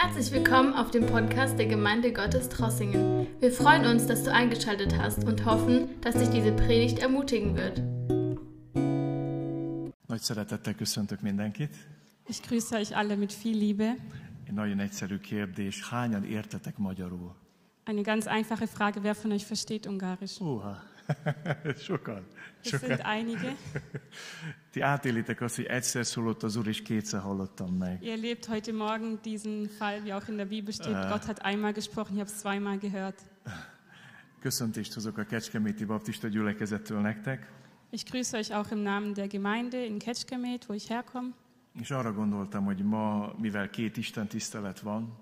Herzlich willkommen auf dem Podcast der Gemeinde Gottes Trossingen. Wir freuen uns, dass du eingeschaltet hast und hoffen, dass dich diese Predigt ermutigen wird. Nagy szeretettel köszöntök mindenkit. Ich grüße euch alle mit viel Liebe. Egy nagyon egyszerű kérdés. Hányan értetek magyarul? Eine ganz einfache Frage, wer von euch versteht Ungarisch? Húha, sokan. Sokan. sind einige. Ti átélitek azt, hogy egyszer szólott az Úr, és kétszer hallottam meg. Ihr erlebt heute Morgen diesen Fall, wie auch in der Bibel steht. Gott hat einmal gesprochen, ich habe es zweimal gehört. Köszöntést hozok a Kecskeméti Baptista gyülekezettől nektek, Ich grüße euch auch im Namen der Gemeinde in Ketschkemet, wo ich herkomme. és arra gondoltam, hogy ma, mivel két Isten tisztelet van,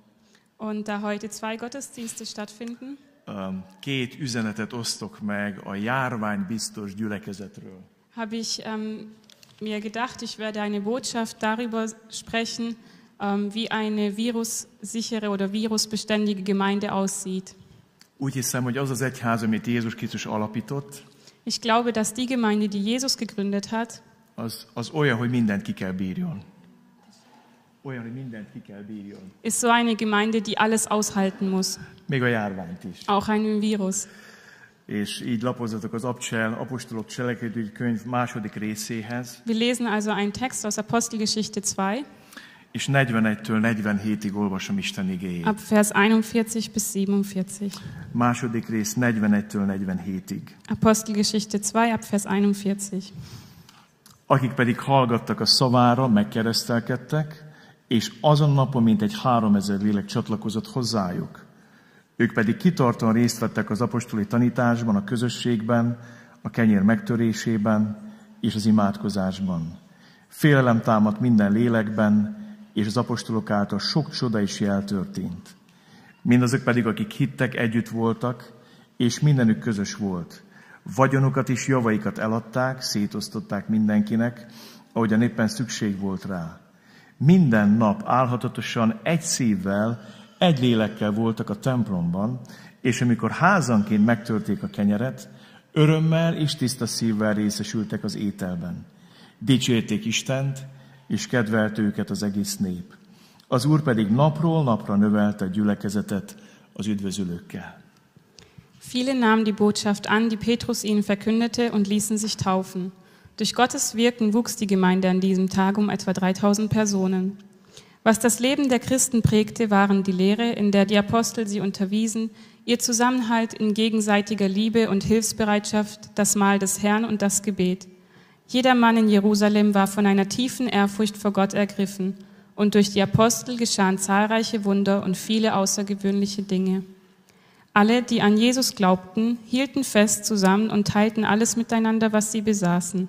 Und da heute zwei Gottesdienste stattfinden, két üzenetet osztok meg a járványbiztos gyülekezetről. habe ich ähm, mir gedacht, ich werde eine Botschaft darüber sprechen, ähm, wie eine virussichere oder virusbeständige Gemeinde aussieht. Úgy hiszem, hogy az az egyház, amit Jézus Krisztus alapított, Ich glaube, dass die Gemeinde, die Jesus gegründet hat, az, az olyan, hogy mindent ki kell bírjon. Olyan, hogy mindent ki kell bírjon. ist so eine Gemeinde, die alles aushalten muss, Még a járványt is. auch einen Virus. És így lapozzatok az Abcsel, Apostolok cselekedői könyv második részéhez, Wir lesen also einen Text aus Apostelgeschichte 2, és 41-től 47-ig olvasom Isten igéjét. ab Vers 41 bis 47. Második rész 41-től 47-ig. Apostelgeschichte 2, ab Vers 41. Akik pedig hallgattak a szavára, megkeresztelkedtek, és azon napon mintegy három ezer lélek csatlakozott hozzájuk. Ők pedig kitartóan részt vettek az apostoli tanításban, a közösségben, a kenyér megtörésében és az imádkozásban. Félelem támadt minden lélekben, és az apostolok által sok csoda is jel történt. Mindazok pedig, akik hittek, együtt voltak, és mindenük közös volt. Vagyonukat és javaikat eladták, szétosztották mindenkinek, ahogyan éppen szükség volt rá. Minden nap álhatatosan egy szívvel, egy lélekkel voltak a templomban, és amikor házanként megtörték a kenyeret, örömmel és tiszta szívvel részesültek az ételben. Dicsérték Istent, és kedvelte őket az egész nép. Az Úr pedig napról napra növelte a gyülekezetet az üdvözülőkkel. Viele nahmen die Botschaft an, die Petrus ihnen verkündete, und ließen sich taufen. Durch Gottes Wirken wuchs die Gemeinde an diesem Tag um etwa 3000 Personen. Was das Leben der Christen prägte, waren die Lehre, in der die Apostel sie unterwiesen, ihr Zusammenhalt in gegenseitiger Liebe und Hilfsbereitschaft, das Mahl des Herrn und das Gebet. Jeder Mann in Jerusalem war von einer tiefen Ehrfurcht vor Gott ergriffen, und durch die Apostel geschahen zahlreiche Wunder und viele außergewöhnliche Dinge. Alle, die an Jesus glaubten, hielten fest zusammen und teilten alles miteinander, was sie besaßen.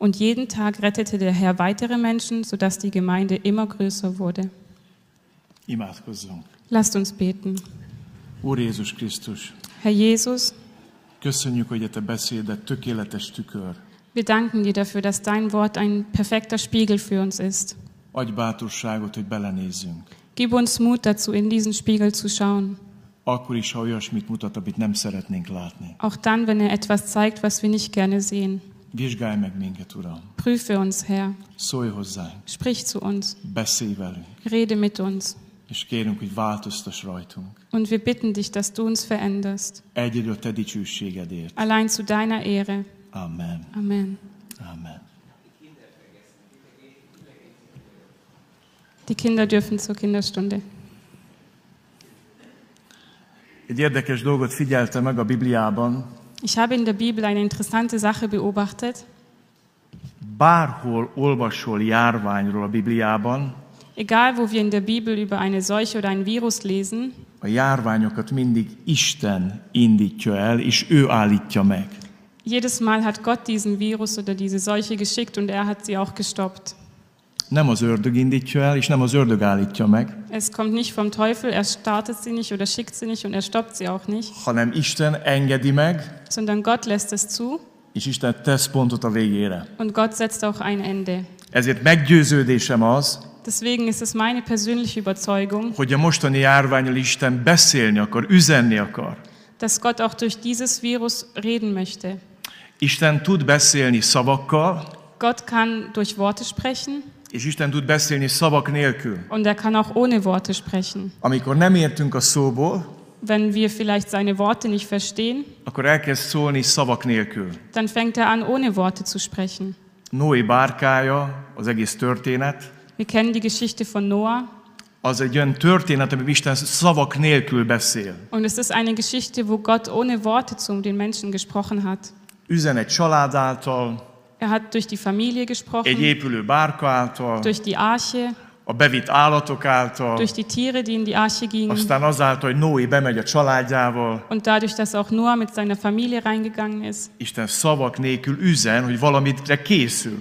Und jeden Tag rettete der Herr weitere Menschen, sodass die Gemeinde immer größer wurde. Lasst uns beten. Úr Jézus Krisztus, Herr Jesus, köszönjük, hogy a Te beszéded tökéletes tükör. wir danken dir dafür, dass dein Wort ein perfekter Spiegel für uns ist. Adj bátorságot, hogy belenézzünk. Gib uns Mut dazu, in diesen Spiegel zu schauen. Akkor is, ha olyasmit mutat, amit nem szeretnénk látni. Auch dann, wenn er etwas zeigt, was wir nicht gerne sehen. Vizsgálj meg minket, Uram. Prüfe uns, Herr. Szólj hozzánk, Sprich zu uns. beszélj velünk, Rede mit uns. és kérünk, hogy változtass rajtunk. Und wir bitten dich, dass du uns veränderst. Egyedül a Te dicsőségedért. Allein zu deiner Ehre. Amen. Amen. Amen. Die Kinder dürfen zur Kinderstunde. Egy érdekes dolgot figyeltem meg a Bibliában. Ich habe in der Bibel eine interessante Sache beobachtet. Bárhol olvasol járványról a Bibliában, Egal, wo wir in der Bibel über eine Seuche oder ein Virus lesen, a járványokat mindig Isten indítja el, és ő állítja meg. jedes Mal hat Gott diesen Virus oder diese Seuche geschickt und er hat sie auch gestoppt. Nem az ördög indítja el, és nem az ördög állítja meg, Es kommt nicht vom Teufel, er startet sie nicht oder schickt sie nicht und er stoppt sie auch nicht, hanem Isten engedi meg, sondern Gott lässt es zu és Isten tesz pontot a végére. und Gott setzt auch ein Ende. Ezért meggyőződésem az, Deswegen ist es meine persönliche Überzeugung, hogy a mostani járványal Isten beszélni akar, üzenni akar. dass Gott auch durch dieses Virus reden möchte. Isten tud beszélni szavakkal, Gott kann durch Worte sprechen és Isten tud beszélni szavak nélkül. und er kann auch ohne Worte sprechen. Amikor nem értünk a szóból, Wenn wir vielleicht seine Worte nicht verstehen, akkor elkezd szólni szavak nélkül. dann fängt er an, ohne Worte zu sprechen. Noé bárkája, az egész történet, Wir kennen die Geschichte von Noah az egy olyan történet, amiben Isten szavak nélkül beszél. und es ist eine Geschichte, wo Gott ohne Worte zu den Menschen gesprochen hat. Üzen egy család által, Er hat durch die Familie egy gesprochen, épülő bárka által, durch die Arche, a bevitt állatok által, durch die Tiere, die in die Arche gingen aztán azáltal, hogy Noé bemegy a családjával, und dadurch, dass auch Noah mit seiner Familie reingegangen ist. Isten szavak nélkül üzen, hogy valamitre készül.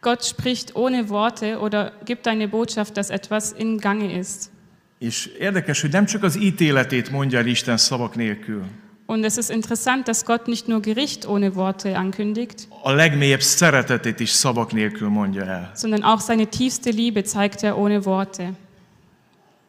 Gott spricht ohne Worte oder gibt eine Botschaft, dass etwas in Gange ist. És érdekes, hogy nem csak az ítéletét mondja el Isten szavak nélkül. Und es ist interessant, dass Gott nicht nur Gericht ohne Worte ankündigt, A legmélyebb szeretetét is szavak nélkül mondja el. sondern auch seine tiefste Liebe zeigt er ohne Worte.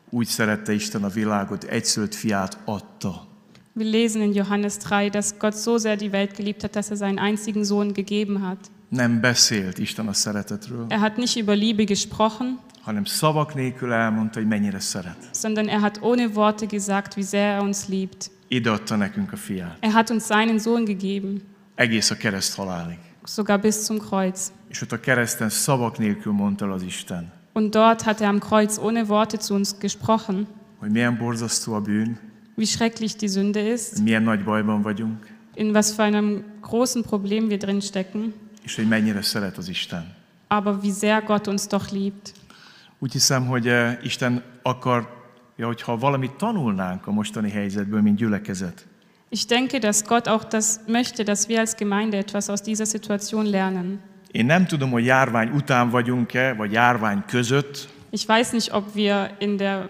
Úgy szerette Isten a világot, egyszülött fiát adta. Wir lesen in Johannes 3, dass Gott so sehr die Welt geliebt hat, dass er seinen einzigen Sohn gegeben hat. Nem beszélt Isten a szeretetről, Er hat nicht über Liebe gesprochen, hanem szavak nélkül elmondta, hogy mennyire szeret. sondern er hat ohne Worte gesagt, wie sehr er uns liebt. Ide adta nekünk a fiát. Er hat uns seinen Sohn gegeben, Egész a kereszt halálig. sogar bis zum Kreuz. És ott a kereszten szavak nélkül mondta el az Isten, Und dort hat er am Kreuz ohne Worte zu uns gesprochen, hogy milyen borzasztó a bűn, wie schrecklich die Sünde ist, milyen nagy bajban vagyunk, in was für einem großen Problem wir drin stecken, és hogy mennyire szeret az Isten. aber wie sehr Gott uns doch liebt. Úgy hiszem, hogy eh, Isten akarja, hogyha valamit tanulnánk a mostani helyzetből, mint gyülekezet, Ich denke, dass Gott auch das möchte, dass wir als Gemeinde etwas aus dieser Situation lernen. Én nem tudom, hogy járvány után vagyunk-e, vagy járvány között, Ich weiß nicht, ob wir in der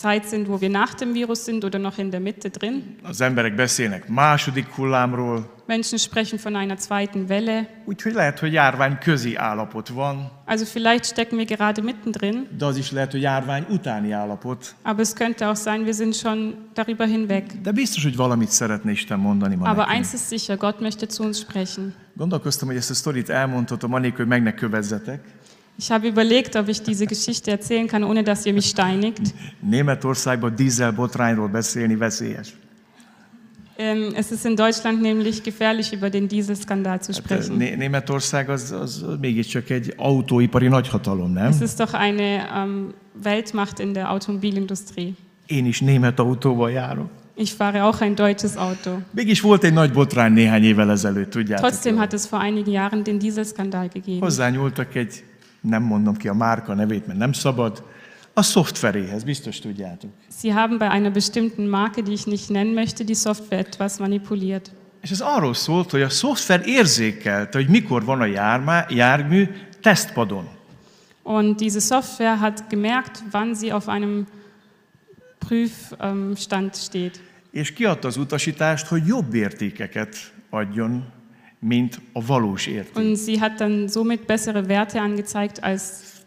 Zeit sind, wo wir nach dem Virus sind oder noch in der Mitte drin. az emberek beszélnek második hullámról, Menschen sprechen von einer zweiten Welle. úgyhogy lehet, hogy járvány közi állapot van, Also vielleicht stecken wir gerade mittendrin, de az is lehet, hogy járvány utáni állapot. aber es könnte auch sein, wir sind schon darüber hinweg. De biztos, hogy valamit szeretne Isten mondani ma Aber eins ist sicher, Gott möchte zu uns sprechen. Gondolkoztam, hogy ezt a sztorit elmondhatom, anélkül, hogy meg ne kövezzetek. Ich habe überlegt, ob ich diese Geschichte erzählen kann, ohne dass ihr mich steinigt. Németországban dízelbotrányról beszélni veszélyes. Ähm, es ist in Deutschland nämlich gefährlich, über den Dieselskandal zu sprechen. Né- Németország az, az mégiscsak egy autóipari nagyhatalom, nem? Es ist doch eine ähm, Weltmacht in der Automobilindustrie. Én is német autóval járok. Ich fahre auch ein deutsches Auto. Mégis volt egy nagy botrány néhány évvel ezelőtt, tudjátok. Trotzdem hat es vor einigen Jahren den Dieselskandal gegeben. Hozzányúltak egy, nem mondom ki a márka nevét, mert nem szabad, a szoftveréhez, biztos tudjátok. Sie haben bei einer bestimmten Marke, die ich nicht nennen möchte, die Software etwas manipuliert. És ez arról szólt, hogy a szoftver érzékelte, hogy mikor van a jármá, jármű tesztpadon. Und diese Software hat gemerkt, wann sie auf einem Prüfstand steht. És kiadta az utasítást, hogy jobb értékeket adjon, mint a valós érték. Und sie hat dann somit bessere Werte angezeigt, als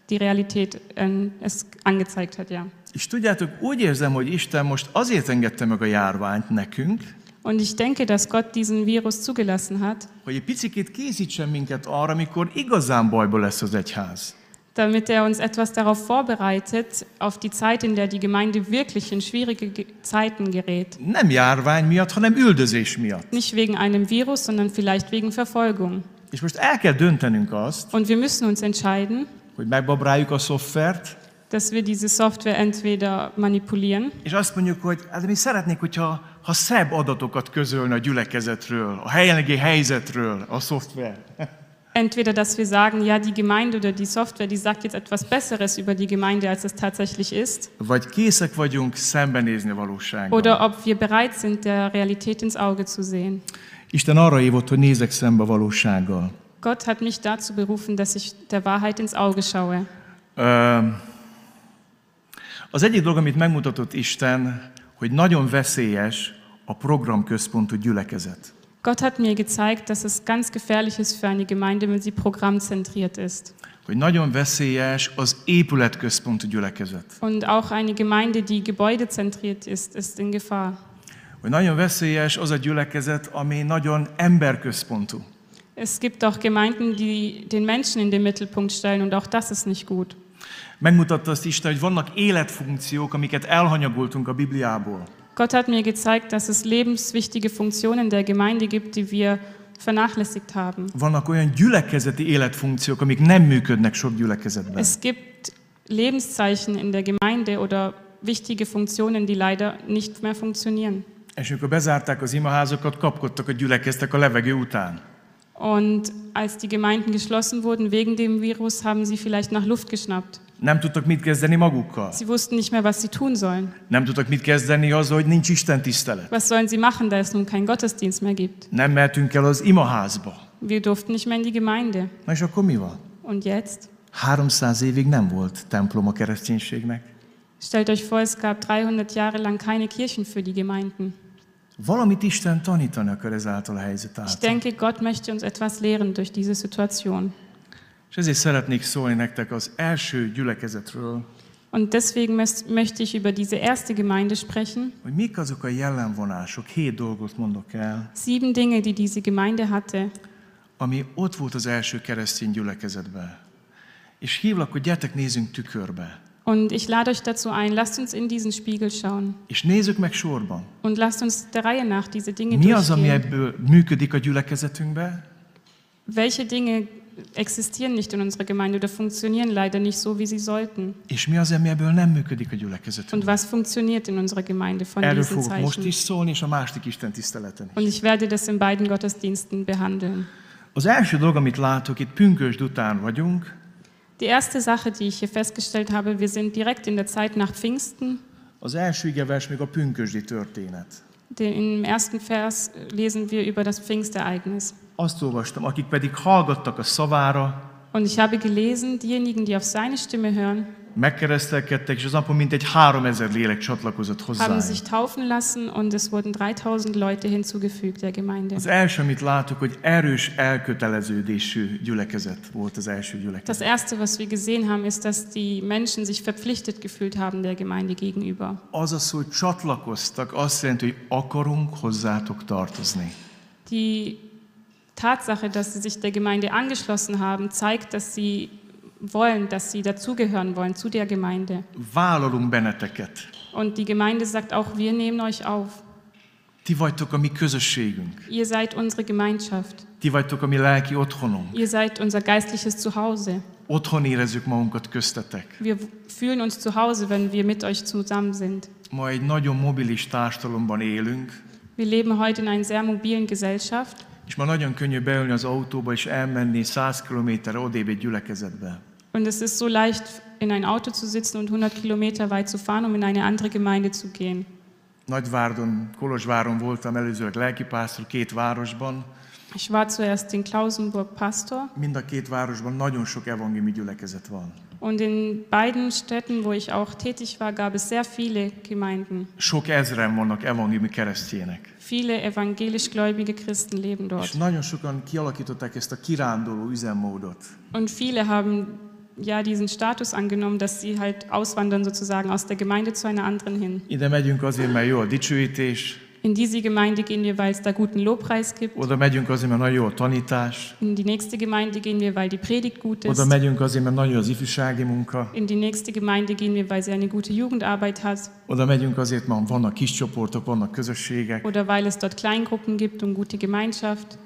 die Realität ähm, es angezeigt hat, ja. És tudjátok, úgy érzem, hogy Isten most azért engedte meg a járványt nekünk, Und ich denke, dass Gott diesen Virus zugelassen hat, hogy egy picit készítsen minket arra, amikor igazán bajba lesz az egyház. Damit er uns etwas darauf vorbereitet, auf die Zeit, in der die Gemeinde wirklich in schwierige Ge- Zeiten gerät. Nem járvány miatt, hanem üldözés miatt. Nicht wegen einem Virus, sondern vielleicht wegen Verfolgung. És most el kell döntenünk azt, Und wir müssen uns entscheiden, hogy megbabráljuk a szoftvert, dass wir diese Software entweder manipulieren és azt mondjuk, hogy hát mi szeretnénk, hogyha ha szebb adatokat közölne a gyülekezetről, a jelenlegi helyzetről a szoftver. Entweder, dass wir sagen, ja, die Gemeinde oder die Software, die sagt jetzt etwas Besseres über die Gemeinde, als es tatsächlich ist. Vagy készek vagyunk szembenézni a valósággal. Oder ob wir bereit sind, der Realität ins Auge zu sehen. Isten arra hívott, hogy nézek szembe a valósággal. Gott hat mich dazu berufen, dass ich der Wahrheit ins Auge schaue. Az egyik dolog, amit megmutatott Isten, hogy nagyon veszélyes a programközpontú gyülekezet. Gott hat mir gezeigt, dass es ganz gefährlich ist für eine Gemeinde, wenn sie programmzentriert ist. Hogy nagyon veszélyes az épületközpontú gyülekezet. Und auch eine Gemeinde, die gebäudezentriert ist, ist in Gefahr. Hogy nagyon veszélyes az a gyülekezet, ami nagyon emberközpontú. Es gibt auch Gemeinden, die den Menschen in den Mittelpunkt stellen und auch das ist nicht gut. Megmutatta azt Isten, hogy vannak életfunkciók, amiket elhanyagoltunk a Bibliából. Gott hat mir gezeigt, dass es lebenswichtige Funktionen der Gemeinde gibt, die wir vernachlässigt haben. Vannak olyan gyülekezeti életfunkciók, amik nem működnek sok gyülekezetben. Es gibt Lebenszeichen in der Gemeinde oder wichtige Funktionen, die leider nicht mehr funktionieren. És amikor bezárták az imaházokat, kapkodtak a gyülekeztek a levegő után. Und als die Gemeinden geschlossen wurden wegen dem Virus, haben sie vielleicht nach Luft geschnappt. Nem tudtak mit kezdeni magukkal. Sie wussten nicht mehr, was sie tun sollen. Nem tudtak mit kezdeni azzal, hogy nincs Isten tisztelet. Was sollen sie machen, da es nun keinen Gottesdienst mehr gibt? Nem mehetünk el az imaházba. Wir durften nicht mehr in die Gemeinde. Na és akkor mi van? Und jetzt? 300 évig nem volt templom a kereszténységnek. Stellt euch vor, es gab 300 Jahre lang keine Kirchen für die Gemeinden. Valamit Isten tanítani akar ezáltal a helyzet Ich által. denke, Gott möchte uns etwas lehren durch diese Situation. És ezért szeretnék szólni nektek az első gyülekezetről, Und deswegen möchte ich über diese erste Gemeinde sprechen. hogy mik azok a jellemvonások, hét dolgot mondok el, Sieben Dinge, die diese Gemeinde hatte. ami ott volt az első keresztény gyülekezetben. És hívlak, hogy gyertek nézzünk tükörbe. Und ich lade euch dazu ein, lasst uns in diesen Spiegel schauen És nézzük meg sorban. und lasst uns der Reihe nach diese Dinge Mi az, ami durchgehen. ebből működik a gyülekezetünkben, Welche Dinge existieren nicht in unserer Gemeinde oder funktionieren leider nicht so, wie sie sollten? és mi az, ami ebből nem működik a Und gyülekezetünkben. was funktioniert in unserer Gemeinde von Erről diesen fogok most Zeichen? is szólni, és a másik Isten tiszteleten is. Und ich werde das in beiden Gottesdiensten behandeln. Az első dolog, amit látok, itt pünkösd után vagyunk, Die erste Sache, die ich hier festgestellt habe, wir sind direkt in der Zeit nach Pfingsten. az első igevers még a pünkösdi történet. Den, Im ersten Vers lesen wir über das Pfingstereignis. Azt olvastam, akik pedig hallgattak a szavára, Und ich habe gelesen, diejenigen, die auf seine Stimme hören, megkeresztelkedtek, és az napon mintegy három ezer lélek csatlakozott haben hozzá. sich taufen lassen und es wurden 3000 Leute hinzugefügt der Gemeinde. Az első, amit látok, hogy erős elköteleződésű gyülekezet volt az első Das gyülekezet. Erste, was wir gesehen haben, ist, dass die Menschen sich verpflichtet gefühlt haben der Gemeinde gegenüber. Az az, hogy csatlakoztak, azt jelenti, hogy akarunk hozzátok tartozni. Die Tatsache, dass sie sich der Gemeinde angeschlossen haben, zeigt, dass sie wollen, dass sie dazugehören wollen zu der Gemeinde. Vállalunk benneteket. Und die Gemeinde sagt auch, wir nehmen euch auf. Ti vagytok a mi közösségünk. Ihr seid unsere Gemeinschaft. Ti vagytok a mi lelki otthonunk. Ihr seid unser geistliches Zuhause. Otthon érezzük magunkat köztetek. Wir fühlen uns zu Hause, wenn wir mit euch zusammen sind. Ma egy nagyon mobilis társadalomban élünk, Wir leben heute in einer sehr mobilen Gesellschaft és ma nagyon könnyű beülni az autóba és elmenni 100 kilométerre odébb egy gyülekezetbe. und es ist so leicht, in ein Auto zu sitzen und 100 Kilometer weit zu fahren, um in eine andere Gemeinde zu gehen. Nagyvárdon, Kolozsváron voltam előzőleg lelkipásztor két városban. Ich war zuerst in Klausenburg Pastor Mind a két városban nagyon sok evangéliumi gyülekezet van. und in beiden Städten, wo ich auch tätig war, gab es sehr viele Gemeinden. Sok ezren vannak evangéliumi keresztjének. Viele evangelisch-gläubige Christen leben És dort. nagyon sokan kialakították ezt a kiránduló üzemmódot. Und viele haben ja diesen Status angenommen, dass sie halt auswandern sozusagen aus der Gemeinde zu einer anderen hin. Ide megyünk azért, mert jó a dicsőítés, In diese Gemeinde gehen wir, weil es da guten Lobpreis gibt. oda megyünk azért, mert nagyon jó a tanítás, In die nächste Gemeinde gehen wir, weil die Predigt gut ist. oda megyünk azért, mert nagyon jó az ifjúsági munka, In die nächste Gemeinde gehen wir, weil sie eine gute Jugendarbeit hat oda megyünk azért, mert vannak kis csoportok, vannak közösségek. oder weil es dort Kleingruppen gibt und gute Gemeinschaft.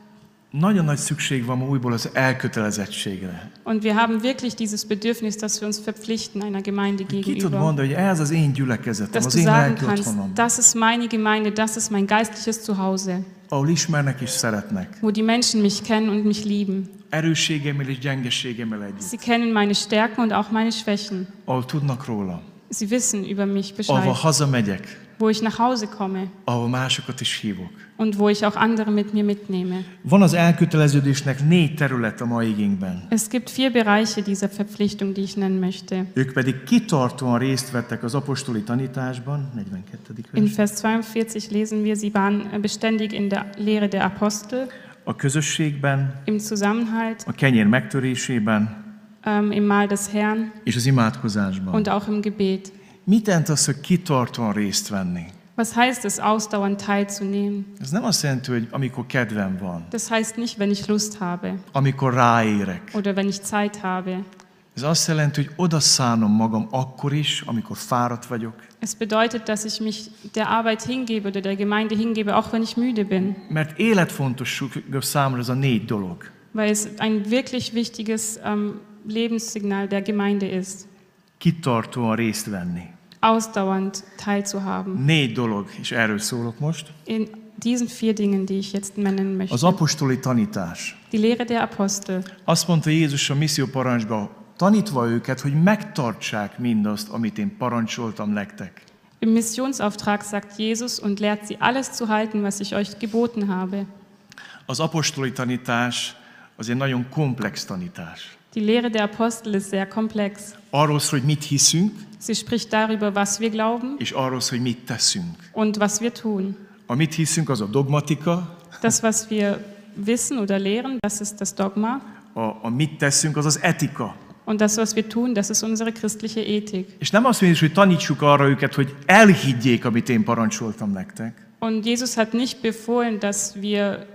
Nagyon nagy szükség van újból az elkötelezettségre. Und wir haben wirklich dieses Bedürfnis, dass wir uns verpflichten einer Gemeinde Ki tud gegenüber. mondani, hogy ez az én gyülekezetem, Dass az én lelki kannst, otthonom, das ist meine Gemeinde, das ist mein geistliches Zuhause, ahol ismernek és szeretnek. wo die Menschen mich kennen und mich lieben. Erősségemmel és gyengeségemmel együtt. Sie kennen meine Stärken und auch meine Schwächen. Ahol tudnak róla. Sie wissen über mich Bescheid. hazamegyek, wo ich nach Hause komme ahol másokat is hívok. und wo ich auch andere mit mir mitnehme. Van az elköteleződésnek négy terület a mai igényben. Es gibt vier Bereiche dieser Verpflichtung, die ich nennen möchte. Ők pedig kitartóan részt vettek az apostoli tanításban, 42. In vers, Vers 42 lesen wir, sie waren beständig in der Lehre der Apostel, a közösségben, im Zusammenhalt, a kenyér megtörésében ähm, im Mahl des Herrn és az imádkozásban. und auch im Gebet. Mit jelent az, hogy kitartóan részt venni? Was heißt es, ausdauernd teilzunehmen? Ez nem azt jelenti, hogy amikor kedvem van, Das heißt nicht, wenn ich Lust habe amikor ráérek. oder wenn ich Zeit habe. Ez azt jelenti, hogy odaszánom magam akkor is, amikor fáradt vagyok, Es bedeutet, dass ich mich der Arbeit hingebe oder der Gemeinde hingebe, auch wenn ich müde bin, mert életfontosságú számomra ez a négy dolog. weil es ein wirklich wichtiges ähm, Lebenssignal der Gemeinde ist, Kitartóan részt venni. Ausdauernd teilzuhaben. Négy dolog, és erről szólok most. In diesen vier Dingen, die ich jetzt nennen Az möchte. apostoli tanítás. Die Lehre der Apostel. Azt mondta Jézus a misszió parancsba, tanítva őket, hogy megtartsák mindazt, amit én parancsoltam nektek. Im Missionsauftrag sagt Jesus und lehrt sie alles zu halten, was ich euch geboten habe. Az apostoli tanítás az egy nagyon komplex tanítás. Die Lehre der Apostel ist sehr komplex. Arról szól, hogy mit hiszünk, Sie spricht darüber, was wir glauben és arról hogy mit teszünk. und was wir tun. A mit hiszünk, az a dogmatika, Das, was wir wissen oder lehren, das ist das Dogma. a, a mit teszünk, az az etika. Und das, was wir tun, das ist unsere christliche Ethik. És nem azt mondjuk, hogy tanítsuk arra őket, hogy elhiggyék, amit én parancsoltam nektek, Und Jesus hat nicht befohlen, dass wir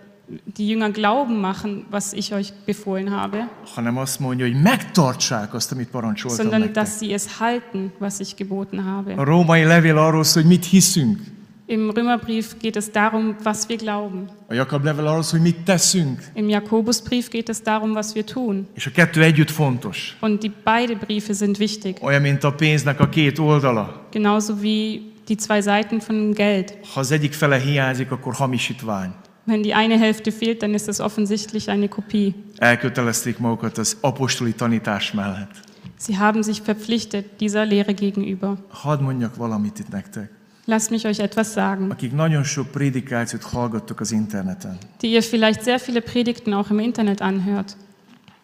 die Jünger glauben machen, was ich euch befohlen habe, hanem azt mondja, hogy megtartsák azt, amit parancsoltam sondern nektek. dass sie es halten, was ich geboten A habe. római levél arról szól, hogy mit hiszünk. Im Römerbrief geht es darum, was wir glauben. A Jakab levél arról szól, hogy mit teszünk. Im Jakobusbrief geht es darum, was wir tun. És a kettő együtt fontos. Und die beide Briefe sind wichtig, Olyan, mint a pénznek a két oldala. genauso wie die zwei Seiten von Geld. Ha az egyik fele hiányzik, akkor hamisítvány. Wenn die eine Hälfte fehlt, dann ist es offensichtlich eine Kopie. Elkötelezték magukat az apostoli tanítás mellett. Sie haben sich verpflichtet dieser Lehre gegenüber. Hadd mondjak valamit itt nektek. Lasst mich euch etwas sagen, Akik nagyon sok prédikációt hallgattok az interneten, die ihr vielleicht sehr viele Predigten auch im Internet anhört.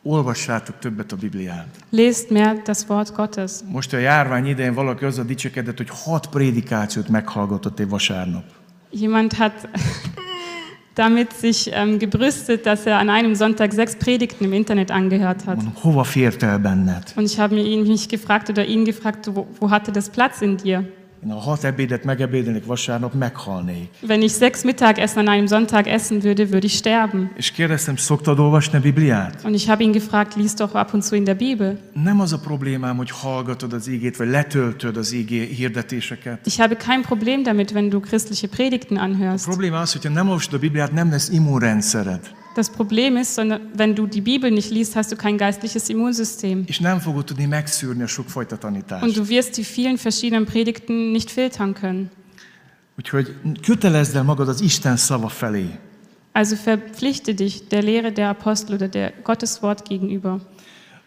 olvassátok többet a Bibliát. Lest mehr das Wort Gottes. Most a járvány idején valaki azzal dicsekedett, hogy hat prédikációt meghallgatott egy vasárnap. Jemand hat damit sich ähm, gebrüstet, dass er an einem Sonntag sechs Predigten im Internet angehört hat. Mondom, hova fért el benned? Und ich habe mich gefragt oder ihn gefragt, wo, wo hatte das Platz in dir? Én ha hat ebédet megebédelnék vasárnap, meghalnék. Wenn ich sechs Mittagessen an einem Sonntag essen würde, würde ich sterben. És kérdeztem, szoktad olvasni a Bibliát? Und ich habe ihn gefragt, lies doch ab und zu in der Bibel. Nem az a problémám, hogy hallgatod az ígét, vagy letöltöd az ígé hirdetéseket. Ich habe kein Problem damit, wenn du christliche Predigten A anhörst. probléma az, hogyha nem olvasod a Bibliát, nem lesz immunrendszered. Das Problem ist, sondern wenn du die Bibel nicht liest, hast du kein geistliches Immunsystem. És nem fogod tudni megszűrni a sokfajta Und du wirst die vielen verschiedenen Predigten nicht filtern können. Úgyhogy kötelezd el magad az Isten szava felé. Also verpflichte dich der Lehre der Apostel oder der Gotteswort gegenüber.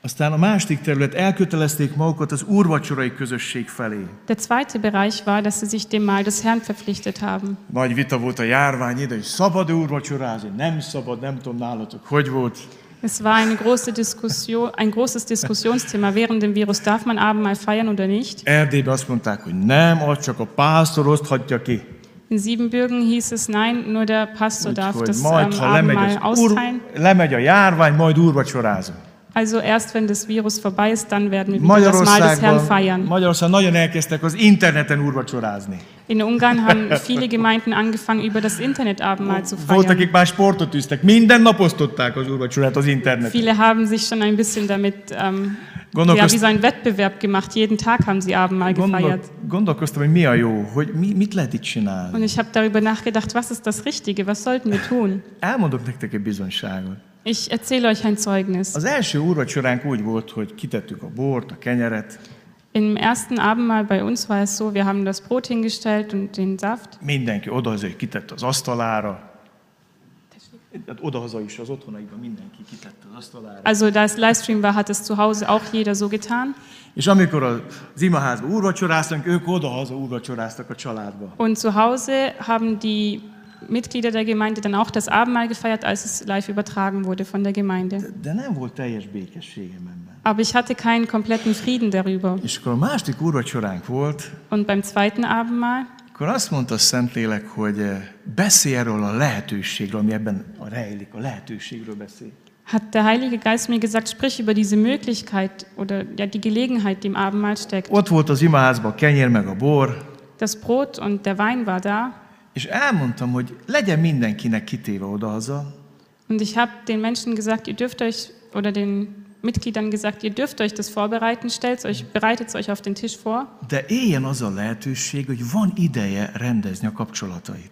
Aztán a második terület, elkötelezték magukat az úrvacsorai közösség felé. Der zweite Bereich war, dass sie sich dem Mahl des Herrn verpflichtet haben. Nagy vita volt a járvány ide, hogy szabad-e úrvacsorázni, nem szabad, nem tudom nálatok, hogy volt. Es war eine große Diskussion, ein großes Diskussionsthema während dem Virus. Darf man Abendmahl feiern oder nicht? Erdélyben azt mondták, hogy nem, az csak a pásztor oszthatja ki. In Siebenbürgen hieß es nein, nur der Pastor darf Úgyhogy das majd, ähm, lemegy, Abendmahl úr, austeilen. lemegy a járvány, majd úrvacsorázunk. Also erst wenn das Virus vorbei ist, dann werden wir wieder das Mahl des Herrn feiern. Magyarországon nagyon elkezdtek az interneten úrvacsorázni. In Ungarn haben viele Gemeinden angefangen, über das Internet Abendmahl zu feiern. akik már sportot üztek, minden nap osztották az úrvacsorát az interneten. Viele haben sich schon ein bisschen damit, ähm, ja, wie so einen Wettbewerb gemacht. Jeden Tag haben sie Abendmahl gefeiert. gondolkoztam, hogy mi a jó, hogy mi, mit lehet itt csinálni. Und ich habe darüber nachgedacht, was ist das Richtige, was sollten wir tun? Elmondok nektek egy bizonyságot. Ich erzähle euch ein Zeugnis. Az első úrvacsoránk úgy volt, hogy kitettük a bort, a kenyeret, Im ersten Abendmahl bei uns war es so, wir haben das Brot hingestellt und den Saft. mindenki oda azért kitett az asztalára, odahaza is az otthonaikban mindenki kitette az asztalára. Also da es Livestream war, hat es zu Hause auch jeder so getan. És amikor az imaházban úrvacsoráztunk, ők odahaza úrvacsoráztak a családba. Und zu Hause haben die Mitglieder der Gemeinde dann auch das Abendmahl gefeiert, als es live übertragen wurde von der Gemeinde. De nem volt teljes békességem ebben. Aber ich hatte keinen kompletten Frieden darüber. És akkor a második úrvacsoránk volt, Und beim zweiten Abendmahl akkor azt mondta a Szentlélek, hogy eh, beszélj erről a lehetőségről, ami ebben a rejlik, a lehetőségről beszél. hat der Heilige Geist mir gesagt, sprich über diese Möglichkeit oder ja, die Gelegenheit, die im Abendmahl steckt. Ott volt az imaházban a kenyér meg a bor, Das Brot und der Wein war da. És elmondtam, hogy legyen mindenkinek kitéve odahaza, Und ich habe den Menschen gesagt, ihr dürft euch, oder den Mitgliedern gesagt, ihr dürft euch das vorbereiten, stellt euch, bereitet euch auf den Tisch vor. de éljen az a lehetőség, hogy van ideje rendezni a kapcsolatait.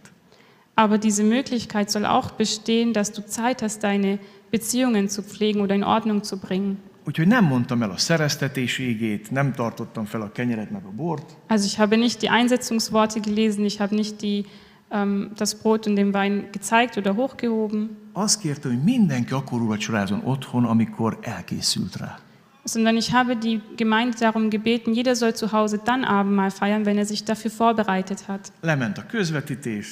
Aber diese Möglichkeit soll auch bestehen, dass du Zeit hast, deine Beziehungen zu pflegen oder in Ordnung zu bringen. Úgyhogy nem mondtam el a szereztetés égét, nem tartottam fel a kenyeret meg a bort, Also ich habe nicht die Einsetzungsworte gelesen, ich habe nicht die, ähm, das Brot und den Wein gezeigt oder hochgehoben, azt kérte, hogy mindenki akkor úrvacsorázzon otthon, amikor elkészült rá. sondern ich habe die Gemeinde darum gebeten, jeder soll zu Hause dann Abendmahl feiern, wenn er sich dafür vorbereitet hat. Lement a közvetítés,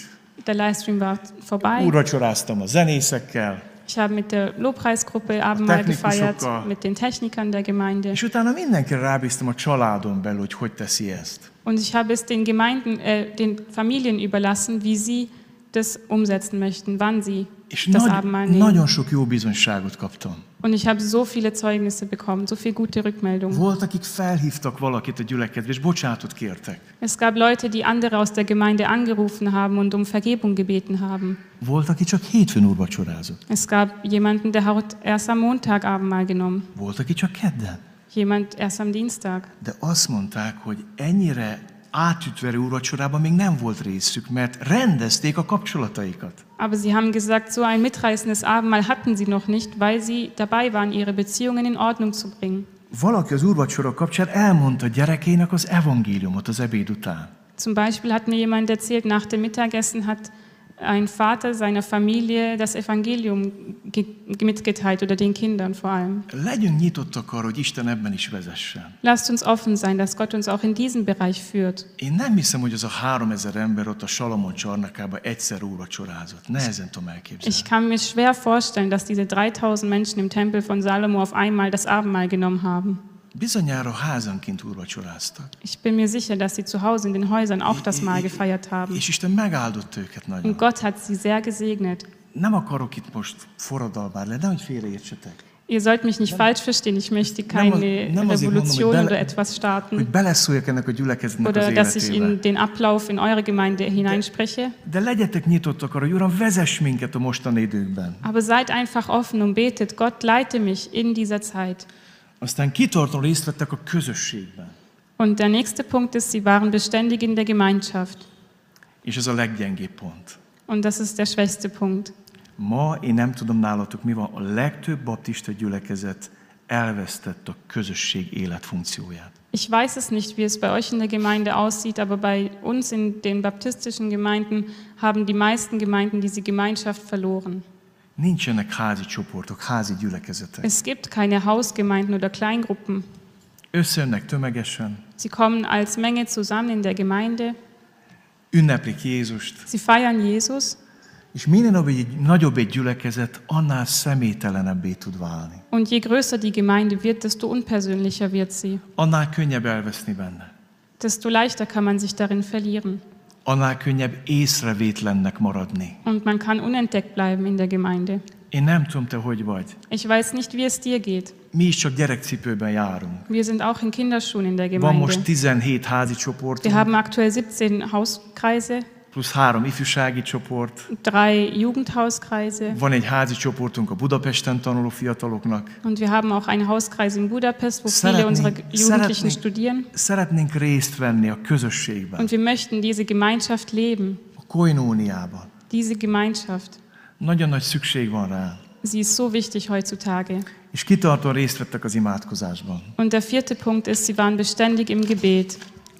Der Livestream war vorbei. úrvacsoráztam a zenészekkel, Ich habe mit der Lobpreisgruppe Abendmahl gefeiert, mit den Technikern der Gemeinde. és utána mindenkire rábíztam a családon belül, hogy hogy teszi ezt. Und ich habe es den Gemeinden, äh, den Familien überlassen, wie sie das umsetzen möchten, wann sie És das nagy, Abendmahl nehmen. nagyon sok jó bizonyságot kaptam. Und ich habe so viele Zeugnisse bekommen, so viele gute Rückmeldungen. Volt, akik felhívtak valakit a gyülekezetbe, és bocsánatot kértek. Es gab Leute, die andere aus der Gemeinde angerufen haben und um Vergebung gebeten haben. Volt, aki csak hétfőn úrvacsorázott. Es gab jemanden, der hat erst am Montag Abendmahl genommen, Volt, aki csak kedden. jemand erst am Dienstag. De azt mondták, hogy ennyire átütverő úrvacsorában még nem volt részük, mert rendezték a kapcsolataikat. Aber sie haben gesagt, so ein mitreißendes Abendmahl hatten sie noch nicht, weil sie dabei waren, ihre Beziehungen in Ordnung zu bringen. Valaki az úrvacsora kapcsán elmondta gyerekének az evangéliumot az ebéd után. Zum Beispiel hat mir jemand erzählt, nach dem Mittagessen hat ein Vater seiner Familie das Evangelium ge mitgeteilt oder den Kindern vor allem. Legyünk nyitottak arra, hogy Isten ebben is vezessen. Lasst uns offen sein, dass Gott uns auch in diesem Bereich führt. Én nem hiszem, hogy az a három ezer ember ott a Salamon csarnokában egyszer úrvacsorázott. Nehezen tudom elképzelni. Ich kann mir schwer vorstellen, dass diese 3000 Menschen im Tempel von Salomo auf einmal das Abendmahl genommen haben. Bizonyára házanként úrvacsoráztak. Ich bin mir sicher, dass sie zu Hause in den Häusern auch das Mahl gefeiert haben. És Isten megáldott őket nagyon. Und Gott hat sie sehr gesegnet. Nem akarok itt most forradalmár lenni, nehogy félreértsetek. Ihr sollt mich nicht falsch verstehen, ich möchte Nem keine nem mondom, hogy Revolution bele- oder etwas starten. Oder dass ich in den Ablauf in eure Gemeinde hineinspreche. De nyitottak arra, Uram. Aber seid einfach offen und betet, Gott leite mich in dieser Zeit. Aztán kitartó részt vettek a közösségben. Und der nächste Punkt ist, sie waren beständig in der Gemeinschaft. És ez a leggyengébb pont. Und das ist der schwächste Punkt. Ma én nem tudom nálatok mi van, a legtöbb baptista gyülekezet elvesztett a közösség életfunkcióját. Ich weiß es nicht, wie es bei euch in der Gemeinde aussieht, aber bei uns in den baptistischen Gemeinden haben die meisten Gemeinden diese Gemeinschaft verloren. Nincsenek házi csoportok, házi gyülekezetek. Es gibt keine Hausgemeinden oder Kleingruppen. Összejönnek tömegesen, Sie kommen als Menge zusammen in der Gemeinde, ünneplik Jézust, sie feiern Jesus és minél nagyobb egy, nagyobb egy gyülekezet, annál személytelenebbé tud válni. und je größer die Gemeinde wird, desto unpersönlicher wird sie. Annál könnyebb elveszni benne. Desto leichter kann man sich darin verlieren Annál könnyebb észrevétlennek maradni. und man kann unentdeckt bleiben in der Gemeinde. Én nem tudom, te hogy vagy. Ich weiß nicht, wie es dir geht. Mi is csak gyerekcipőben járunk. Wir sind auch in Kinderschuhen in der Van Gemeinde. most 17 házi Wir csoportunk, haben aktuell 17 Hauskreise, plusz három ifjúsági csoport. drei Jugendhauskreise Van egy házi csoportunk a Budapesten tanuló fiataloknak. und wir haben auch einen Hauskreis in Budapest, wo viele Szeretnénk- unserer Jugendlichen szeretnénk- studieren. Szeretnénk részt venni a közösségben, Und wir möchten diese Gemeinschaft leben, a koinóniában. diese Gemeinschaft. Nagyon nagy szükség van rá. Sie ist so wichtig heutzutage. És kitartóan részt vettek az imádkozásban. Und der vierte Punkt ist, sie waren beständig im Gebet.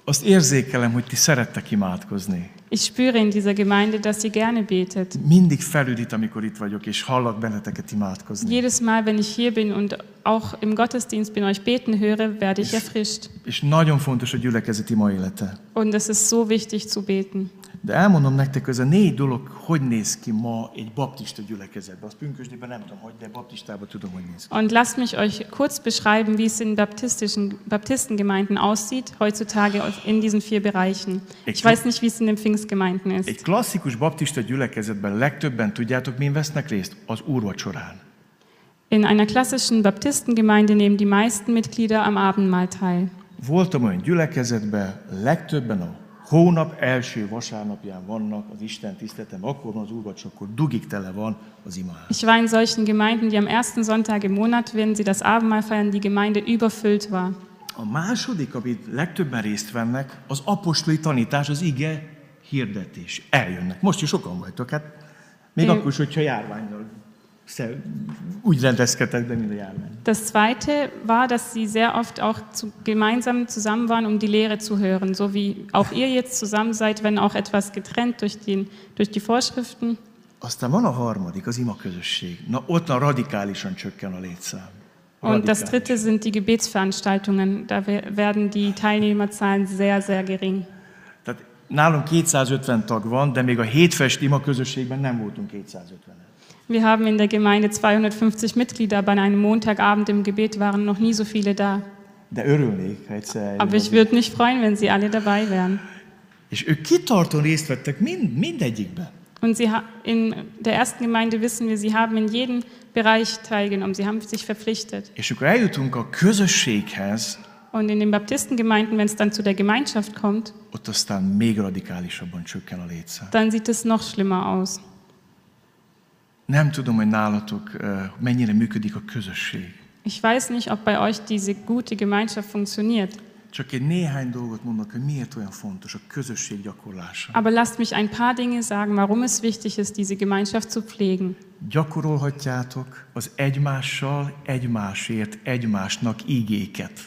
Azt érzékelem, hogy ti szerettek imádkozni. Ich spüre in dieser Gemeinde, dass ihr gerne betet. Mindig felüdít, amikor itt vagyok, és hallak benneteket imádkozni. Jedes Mal, wenn ich hier bin und auch im Gottesdienst bin, euch beten höre, werde ich erfrischt. És nagyon fontos a gyülekezeti ma élete. Und es ist so wichtig zu beten. De elmondom nektek, ez a négy dolog, hogy néz ki ma egy baptista gyülekezetben. Azt pünkösdében nem tudom, hogy, de baptistában tudom, hogy néz ki. Und lasst mich euch kurz beschreiben, wie es in baptistischen Baptistengemeinden aussieht, heutzutage in diesen vier Bereichen. Ich weiß nicht, wie es in den Pfingstgemeinden Egy ist. klasszikus baptista gyülekezetben legtöbben tudjátok, min vesznek részt? Az úrvacsorán. In einer klassischen Baptistengemeinde nehmen die meisten Mitglieder am Abendmahl teil. Voltam olyan gyülekezetben, legtöbben a hónap első vasárnapján vannak az Isten tiszteletem, akkor van az úrvacsor, akkor dugig tele van az imaház. Ich war in solchen Gemeinden, die am ersten Sonntag im Monat, wenn sie das Abendmahl feiern, die Gemeinde überfüllt war. A második, amit legtöbben részt vennek, az apostoli tanítás, az ige hirdetés. Eljönnek. Most is sokan vagytok, hát még Én- akkor is, hogyha járványról úgy rendezkedtek, de mint a járvány. Das Zweite war, dass sie sehr oft auch zu, gemeinsam zusammen waren, um die Lehre zu hören, so wie auch ihr jetzt zusammen seid, wenn auch etwas getrennt durch, den, durch die Vorschriften. Aztán van a harmadik, az ima közösség. Na, ott a radikálisan csökken a létszám. Und das. Dritte sind die Gebetsveranstaltungen. Da we- werden die Teilnehmerzahlen sehr, sehr gering. Tehát nálunk 250 tag van, de még a hétfest ima közösségben nem voltunk 250-en. Wir haben in der Gemeinde 250 Mitglieder, aber an einem Montagabend im Gebet waren noch nie so viele da. De örülnék, ha egyszer Aber ich würde mich freuen, wenn sie alle dabei wären. És ők kitartóan részt vettek mind, mindegyikben. Und sie in der ersten Gemeinde wissen wir, sie haben in jedem Bereich teilgenommen. Sie haben sich verpflichtet. És akkor eljutunk a közösséghez, Und in den Baptistengemeinden, wenn es dann zu der Gemeinschaft kommt, ott aztán még radikálisabban csökken a létszám. dann sieht es noch schlimmer aus. Nem tudom, hogy nálatok mennyire működik a közösség. Ich weiß nicht, ob bei euch diese gute Gemeinschaft funktioniert. Csak egy néhány dolgot mondok, hogy miért olyan fontos a közösség gyakorlása. Aber lasst mich ein paar Dinge sagen, warum es wichtig ist, diese Gemeinschaft zu pflegen. Gyakorolhatjátok az egymással, egymásért, egymásnak ígéket.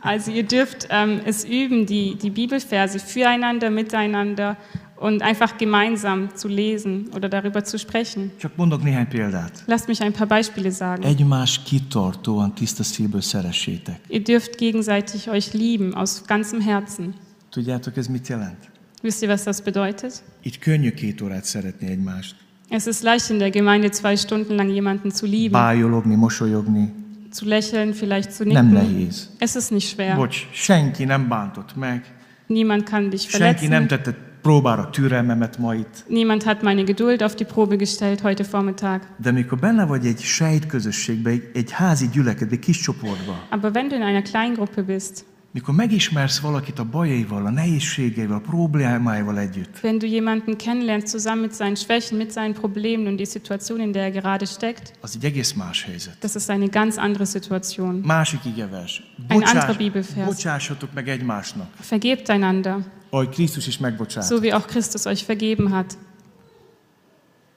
Also ihr dürft ähm, es üben, die, die Bibelverse füreinander, miteinander und einfach gemeinsam zu lesen oder darüber zu sprechen. Csak mondok néhány példát. Lasst mich ein paar Beispiele sagen. Egymás kitartóan tiszta szívből szeressétek. Ihr dürft gegenseitig euch lieben aus ganzem Herzen. Tudjátok, ez mit jelent? Wisst ihr, was das bedeutet? Itt könnyű két órát szeretni egymást. Es ist leicht in der Gemeinde zwei Stunden lang jemanden zu lieben, Bájologni, mosolyogni. zu lächeln, vielleicht zu Nem nicken. nehéz. Es ist nicht schwer. Bocs, senki nem bántott meg, Niemand kann dich senki nem verletzen. tette próbára türelmemet ma itt. Niemand hat meine Geduld auf die Probe gestellt heute Vormittag. De mikor benne vagy egy sejtközösségbe, egy, egy házi gyülekedbe, kis csoportba, Aber wenn du in einer Kleingruppe bist, mikor megismersz valakit a bajaival, a nehézségeivel, a problémáival együtt, wenn du jemanden kennenlernst, zusammen mit seinen Schwächen, mit seinen Problemen und die Situation, in der er gerade steckt, az egy egész más helyzet. das ist eine ganz andere Situation. Másik igevers. Ein anderer Bibelvers. bocsássatok meg egymásnak, Vergebt einander, ahogy Krisztus is megbocsátott. so wie auch Christus euch vergeben hat.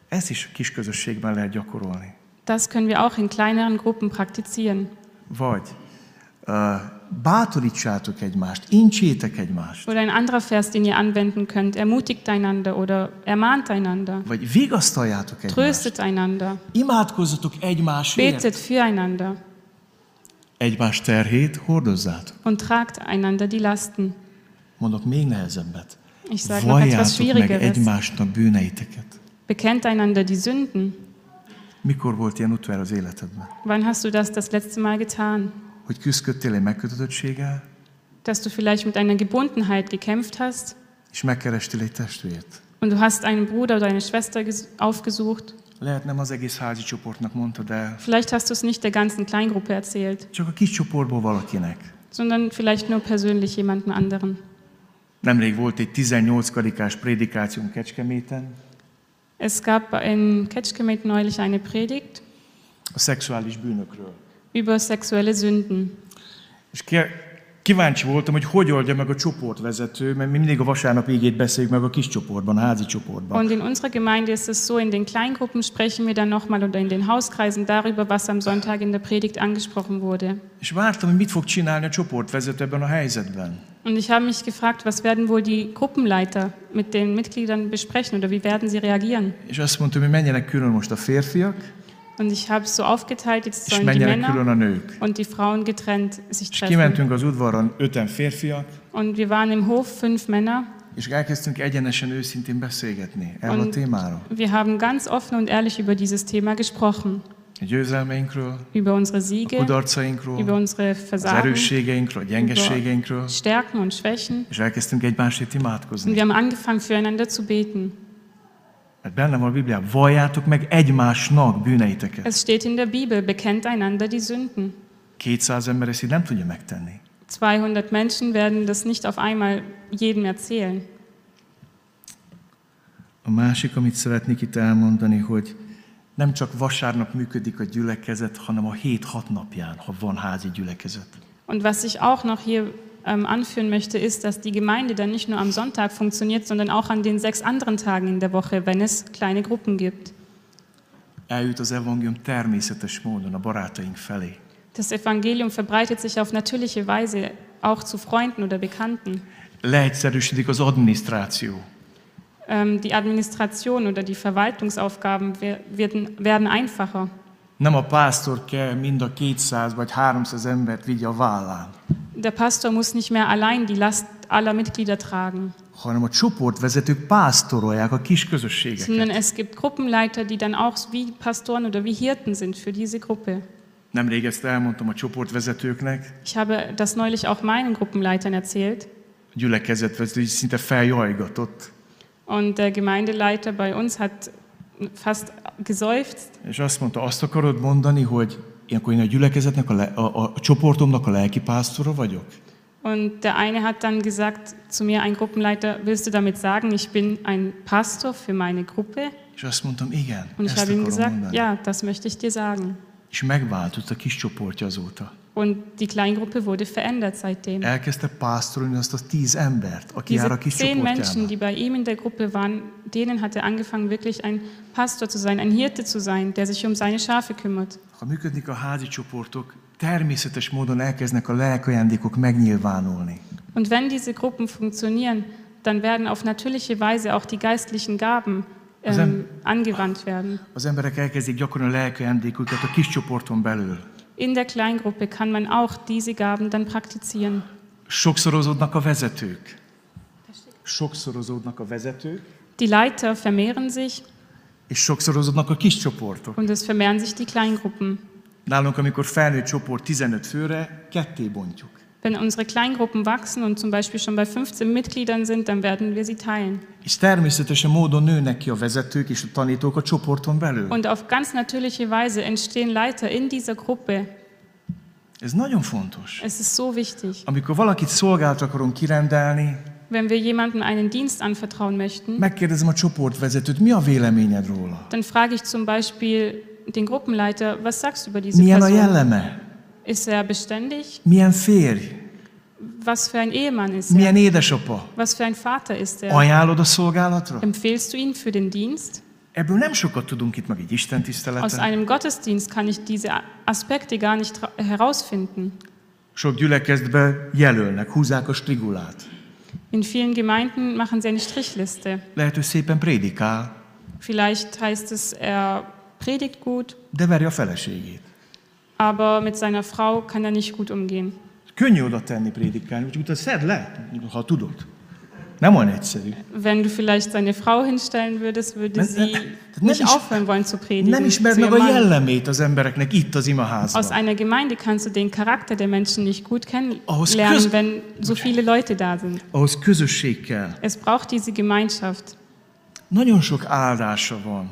Ezt is kis közösségben lehet gyakorolni. Das können wir auch in kleineren Gruppen praktizieren. Vagy uh, bátorítsátok egymást, incsétek egymást, Oder ein anderer Vers, den ihr anwenden könnt, ermutigt einander oder ermahnt einander, vagy vigasztaljátok egymást. tröstet einander, Imádkozzatok egymásért. betet füreinander Egymás terhét hordozzátok. und tragt einander die Lasten. Mondok még nehezebbet. Ich sage noch etwas Valljátok meg Schwierigeres. egymásnak bűneiteket. Bekennt einander die Sünden. Mikor volt ilyen utoljára az életedben? Wann hast du das das letzte Mal getan? Hogy küzdködtél egy megkötöttséggel, Dass du vielleicht mit einer Gebundenheit gekämpft hast és megkerestél egy testvért. und du hast einen Bruder oder eine Schwester ges- aufgesucht. Lehet nem az egész házi csoportnak mondtad el, Vielleicht hast du es nicht der ganzen Kleingruppe erzählt, csak a kis csoportból valakinek. sondern vielleicht nur persönlich jemandem anderen. Nemrég volt egy 18 karikás prédikációnk Kecskeméten, Es gab in Ketchkemet neulich eine Predigt a szexuális bűnökről. Über sexuelle Sünden. És Kíváncsi voltam, hogy hogy oldja meg a csoportvezető, mert mi mindig a vasárnap égét beszéljük meg a kis csoportban, a házi csoportban. Und in unserer Gemeinde ist es so, in den Kleingruppen sprechen wir dann nochmal oder in den Hauskreisen darüber, was am Sonntag in der Predigt angesprochen wurde. És vártam, hogy mit fog csinálni a csoportvezető ebben a helyzetben. Und ich habe mich gefragt, was werden wohl die Gruppenleiter mit den Mitgliedern besprechen oder wie werden sie reagieren? És azt mondtam, hogy menjenek külön most a férfiak, Und ich habe es so aufgeteilt, jetzt sollen die Männer und die Frauen getrennt sich treffen. az udvaron öten férfiak, Und wir waren im Hof, fünf Männer. és elkezdtünk egyenesen, őszintén beszélgetni erről a témáról. wir haben ganz offen und ehrlich über dieses Thema gesprochen. A győzelmeinkről, Über unsere a Siege, kudarcainkról, über unsere az Versagen, erősségeinkről, a gyengeségeinkről, Stärken und Schwächen. és elkezdtünk egymásért Und wir haben angefangen, füreinander zu beten. Mert benne van a Bibliában, valljátok meg egymásnak bűneiteket. Es steht in der Bibel, bekennt einander die Sünden. 200 ember ezt így nem tudja megtenni. 200 Menschen werden das nicht auf einmal jedem erzählen. A másik, amit szeretnék itt elmondani, hogy nem csak vasárnap működik a gyülekezet, hanem a hét-hat napján, ha van házi gyülekezet. Und was ich auch noch hier ähm, anführen möchte, ist, dass die Gemeinde dann nicht nur am Sonntag funktioniert, sondern auch an den sechs anderen Tagen in der Woche, wenn es kleine Gruppen gibt. Eljut az evangélium természetes módon a barátaink felé. Das Evangelium verbreitet sich auf natürliche Weise auch zu Freunden oder Bekannten. Leegyszerűsödik az adminisztráció. Ähm, die Administration oder die Verwaltungsaufgaben wer- werden, werden einfacher. Nem a pásztor kell mind a 200 vagy 300 embert vigye a vállán, Der Pastor muss nicht mehr allein die Last aller Mitglieder tragen, hanem a csoportvezetők pásztorolják a kis közösségeket. sondern es gibt Gruppenleiter, die dann auch wie Pastoren oder wie Hirten sind für diese Gruppe. Nemrég ezt elmondtam a csoportvezetőknek, Ich habe das neulich auch meinen Gruppenleitern erzählt. A gyülekezetvezető így szinte feljajgatott, und der Gemeindeleiter bei uns hat fast geseufzt. És azt mondta, azt akarod mondani, hogy akkor én a gyülekezetnek, a, le, a, a, csoportomnak a lelki pásztora vagyok? Und der eine hat dann gesagt zu mir, ein Gruppenleiter, willst du damit sagen, ich bin ein Pastor für meine Gruppe? És azt mondtam, igen, Und ich habe ihm gesagt, mondani. ja, das möchte ich dir sagen. És megváltozott a kis csoportja azóta. Und die Kleingruppe wurde verändert seitdem. Elkezdte pásztorolni azt a tíz embert, aki jár a Diese kis zehn Menschen, die bei ihm in der Gruppe waren, denen hat er angefangen, wirklich ein Pastor zu sein, ein Hirte zu sein, der sich um seine Schafe kümmert. Ha működnek a házi csoportok, természetes módon elkezdnek a lelkajándékok megnyilvánulni. Und wenn diese Gruppen funktionieren, dann werden auf natürliche Weise auch die geistlichen Gaben ähm, angewandt werden. Az emberek elkezdik gyakorolni a lelkajándékukat a kis csoporton belül. In der Kleingruppe kann man auch diese Gaben dann praktizieren. Sokszorozódnak a vezetők. Sokszorozódnak a vezetők, Die Leiter vermehren sich és sokszorozódnak a kis csoportok. und es vermehren sich die Kleingruppen. Nálunk, amikor felnőtt csoport 15 főre, ketté bontjuk. Wenn unsere Kleingruppen wachsen und zum Beispiel schon bei 15 Mitgliedern sind, dann werden wir sie teilen. És természetesen módon nőnek ki a vezetők és a tanítók a csoporton belül. Und auf ganz natürliche Weise entstehen Leiter in dieser Gruppe. Ez nagyon fontos. Es ist so wichtig. Amikor valakit szolgált akarunk kirendelni, Wenn wir jemandem einen Dienst anvertrauen möchten, megkérdezem a csoportvezetőt, mi a véleményed róla? dann frage ich zum Beispiel den Gruppenleiter, was sagst du über diese Milyen a Person? jelleme? Ist er beständig? Milyen férj? Was für ein Ehemann ist er? Milyen édesapa? Was für ein Vater ist er? Ajánlod a szolgálatra? Empfehlst du ihn für den Dienst? Ebből nem sokat tudunk itt meg egy Isten Aus tiszteleten. einem Gottesdienst kann ich diese Aspekte gar nicht ra- herausfinden. Sok gyülekezetben jelölnek, húzzák a strigulát. In vielen Gemeinden machen sie eine Strichliste. Lehet, hogy szépen prédikál, Vielleicht heißt es, er predigt gut, de veri a feleségét. Aber mit seiner Frau kann er nicht gut umgehen. Könnyű oda tenni prédikálni, úgyhogy utána szedd le, ha tudod. Nem olyan egyszerű. Wenn du vielleicht seine Frau hinstellen würdest, würde Nem- sie nem nicht is- aufhören wollen zu predigen. Nem ismered meg a jellemét az embereknek itt az Aus imaházban. einer Gemeinde kannst du den Charakter der Menschen nicht gut Aus kennenlernen, wenn so viele Leute da sind. Ahhoz közösség kell. Es braucht diese Gemeinschaft. Nagyon sok áldása van.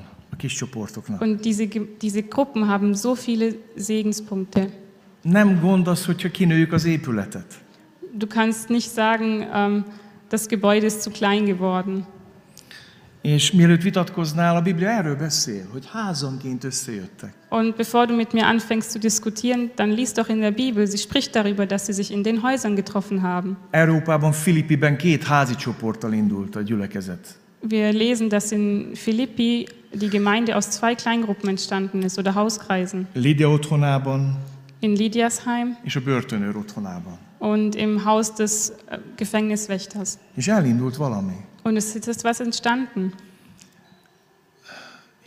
Und diese, diese Gruppen haben so viele Segenspunkte. Nem gond az, hogyha kinőjük az épületet. Du kannst nicht sagen, ähm, das Gebäude ist zu klein geworden. És mielőtt vitatkoznál, a Biblia erről beszél, hogy házonként összejöttek. Und bevor du mit mir anfängst zu diskutieren, dann lies doch in der Bibel, sie spricht darüber, dass sie sich in den Häusern getroffen haben. Európában, Filippiben két házi csoporttal indult a gyülekezet. Wir lesen, dass in Philippi die Gemeinde aus zwei Kleingruppen entstanden ist oder Hauskreisen. Lidia otthonában In Lydiasheim és a börtönőr otthonában. und im Haus des äh, Gefängniswächters. És elindult valami. Und es ist was entstanden.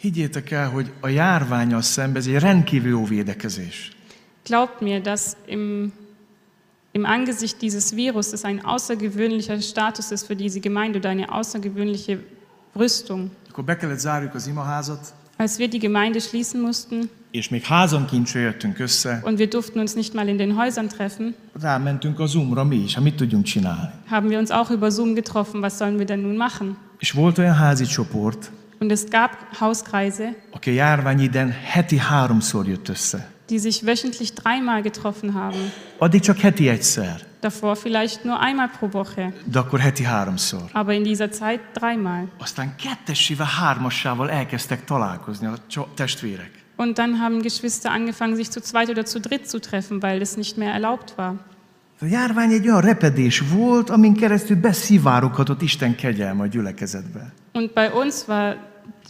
Higgyétek el, hogy a járványal szemben ez egy rendkívül jó védekezés. Glaubt mir, dass im, im Angesicht dieses Virus es ein außergewöhnlicher Status ist für diese Gemeinde oder eine außergewöhnliche Rüstung. Akkor be kellett zárjuk az imaházat, Als wir die Gemeinde schließen mussten és még házonként se jöttünk össze, und wir durften uns nicht mal in den Häusern treffen, rámentünk a Zoomra mi is, hát mit tudjunk csinálni. haben wir uns auch über Zoom getroffen. Was sollen wir denn nun machen? És volt olyan házi csoport, Und es gab Hauskreise, aki a járvány idején heti háromszor jött össze. die sich wöchentlich dreimal getroffen haben. Addig csak heti egyszer, Davor vielleicht nur einmal pro Woche, de akkor heti háromszor. aber in dieser Zeit dreimal. Aztán kettesével, hármassával elkezdtek találkozni a testvérek. Und dann haben Geschwister angefangen, sich zu zweit oder zu dritt zu treffen, weil es nicht mehr erlaubt war. A járvány egy olyan repedés volt, amin keresztül beszivároghatott Isten kegyelme a gyülekezetbe. Und bei uns war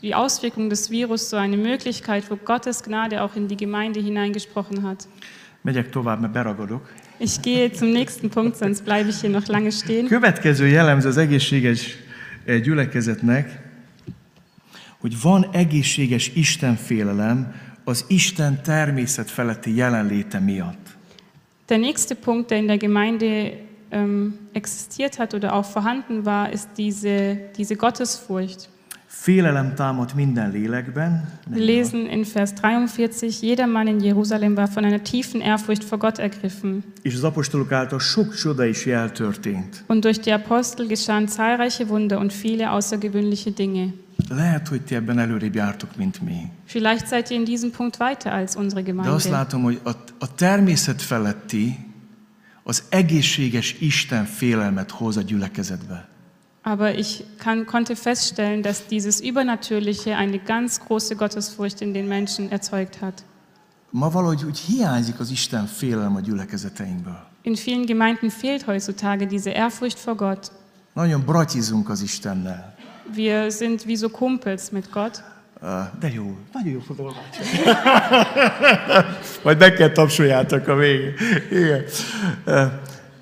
die Auswirkung des Virus so eine Möglichkeit, wo Gottes Gnade auch in die Gemeinde hineingesprochen hat. Megyek tovább, mert beragadok. Ich gehe zum nächsten Punkt, sonst bleibe ich hier noch lange stehen. Következő jellemző az egészséges eh, gyülekezetnek, hogy van egészséges Istenfélelem az Isten természet feletti jelenléte miatt. Der nächste Punkt, der in der Gemeinde ähm, existiert hat oder auch vorhanden war, ist diese, diese Gottesfurcht. Félelem támadt minden lélekben, Wir lesen in Vers 43, jeder Mann in Jerusalem war von einer tiefen Ehrfurcht vor Gott ergriffen. és az apostolok által sok csoda és jel történt. Und durch die Apostel geschahen zahlreiche Wunder und viele außergewöhnliche Dinge. Lehet, hogy ti ebben előrébb jártok, mint mi. Vielleicht seid ihr in diesem Punkt weiter als unsere De azt Gemeinde. látom, hogy a, a természet feletti, az egészséges Isten félelmet hoz a gyülekezetbe. Aber ich kann, konnte feststellen, dass dieses Übernatürliche eine ganz große Gottesfurcht in den Menschen erzeugt hat. Ma valahogy úgy hiányzik az Isten félelem a gyülekezeteinkből. In vielen Gemeinden fehlt heutzutage diese Ehrfurcht vor Gott. Nagyon bratizunk az Istennel. Wir sind wie so Kumpels mit Gott. De jó, nagyon jó fogalmács. Majd meg kell tapsoljátok a végén. Igen.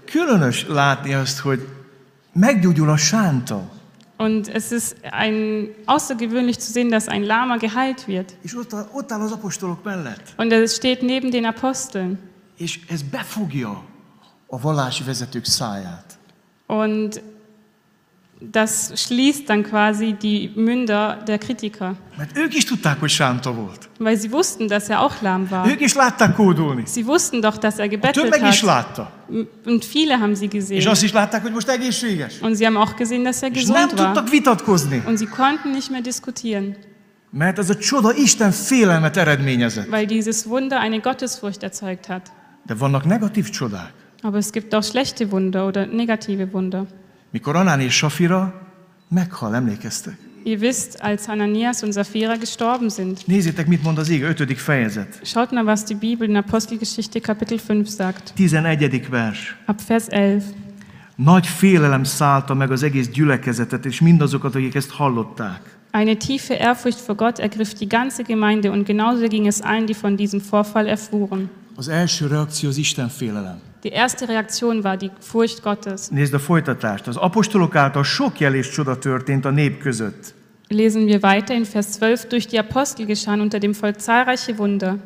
Különös látni azt, hogy meggyógyul a sánta, Und es ist ein, außergewöhnlich zu sehen, dass ein Lama geheilt wird. és ott, ott áll az apostolok mellett, Und er steht neben den Aposteln. és ez befogja a vallási vezetők száját. Und das schließt dann quasi die Münder der Kritiker, Mert ők is tudták, hogy sánta volt. weil sie wussten, dass er auch lahm war. Ők is látták kódolni. Sie wussten doch, dass er A gebettelt tömeg is hat. látta. Und viele haben sie És gesehen. azt is látták, hogy most egészséges. Und sie haben auch gesehen, dass er És nem gesund war. tudtak vitatkozni. Und sie konnten nicht mehr diskutieren, Mert ez a csoda Isten félelmet eredményezett. weil dieses Wunder eine Gottesfurcht erzeugt hat. De vannak negatív csodák. Aber es gibt auch schlechte Wunder oder negative Wunder. Mikor Anán és Safira meghal, emlékeztek? Ihr wisst, als Hananias und Sapphira gestorben sind. Nézzétek, mit mond az ége, ötödik fejezet. Schaut mal, was die Bibel in Apostelgeschichte Kapitel 5 sagt. 11. vers. Ab Vers 11. Nagy félelem szállta meg az egész gyülekezetet, és mindazokat, akik ezt hallották. Eine tiefe Ehrfurcht vor Gott ergriff die ganze Gemeinde und genauso ging es allen, die von diesem Vorfall erfuhren. Az első reakció az Isten félelem. Die erste Reaktion war die Furcht Gottes. Nézd a folytatást. Az apostolok által sok jel és csoda történt a nép között. Lesen wir weiter in Vers 12. Durch die Apostel geschahen unter dem Volk zahlreiche Wunder.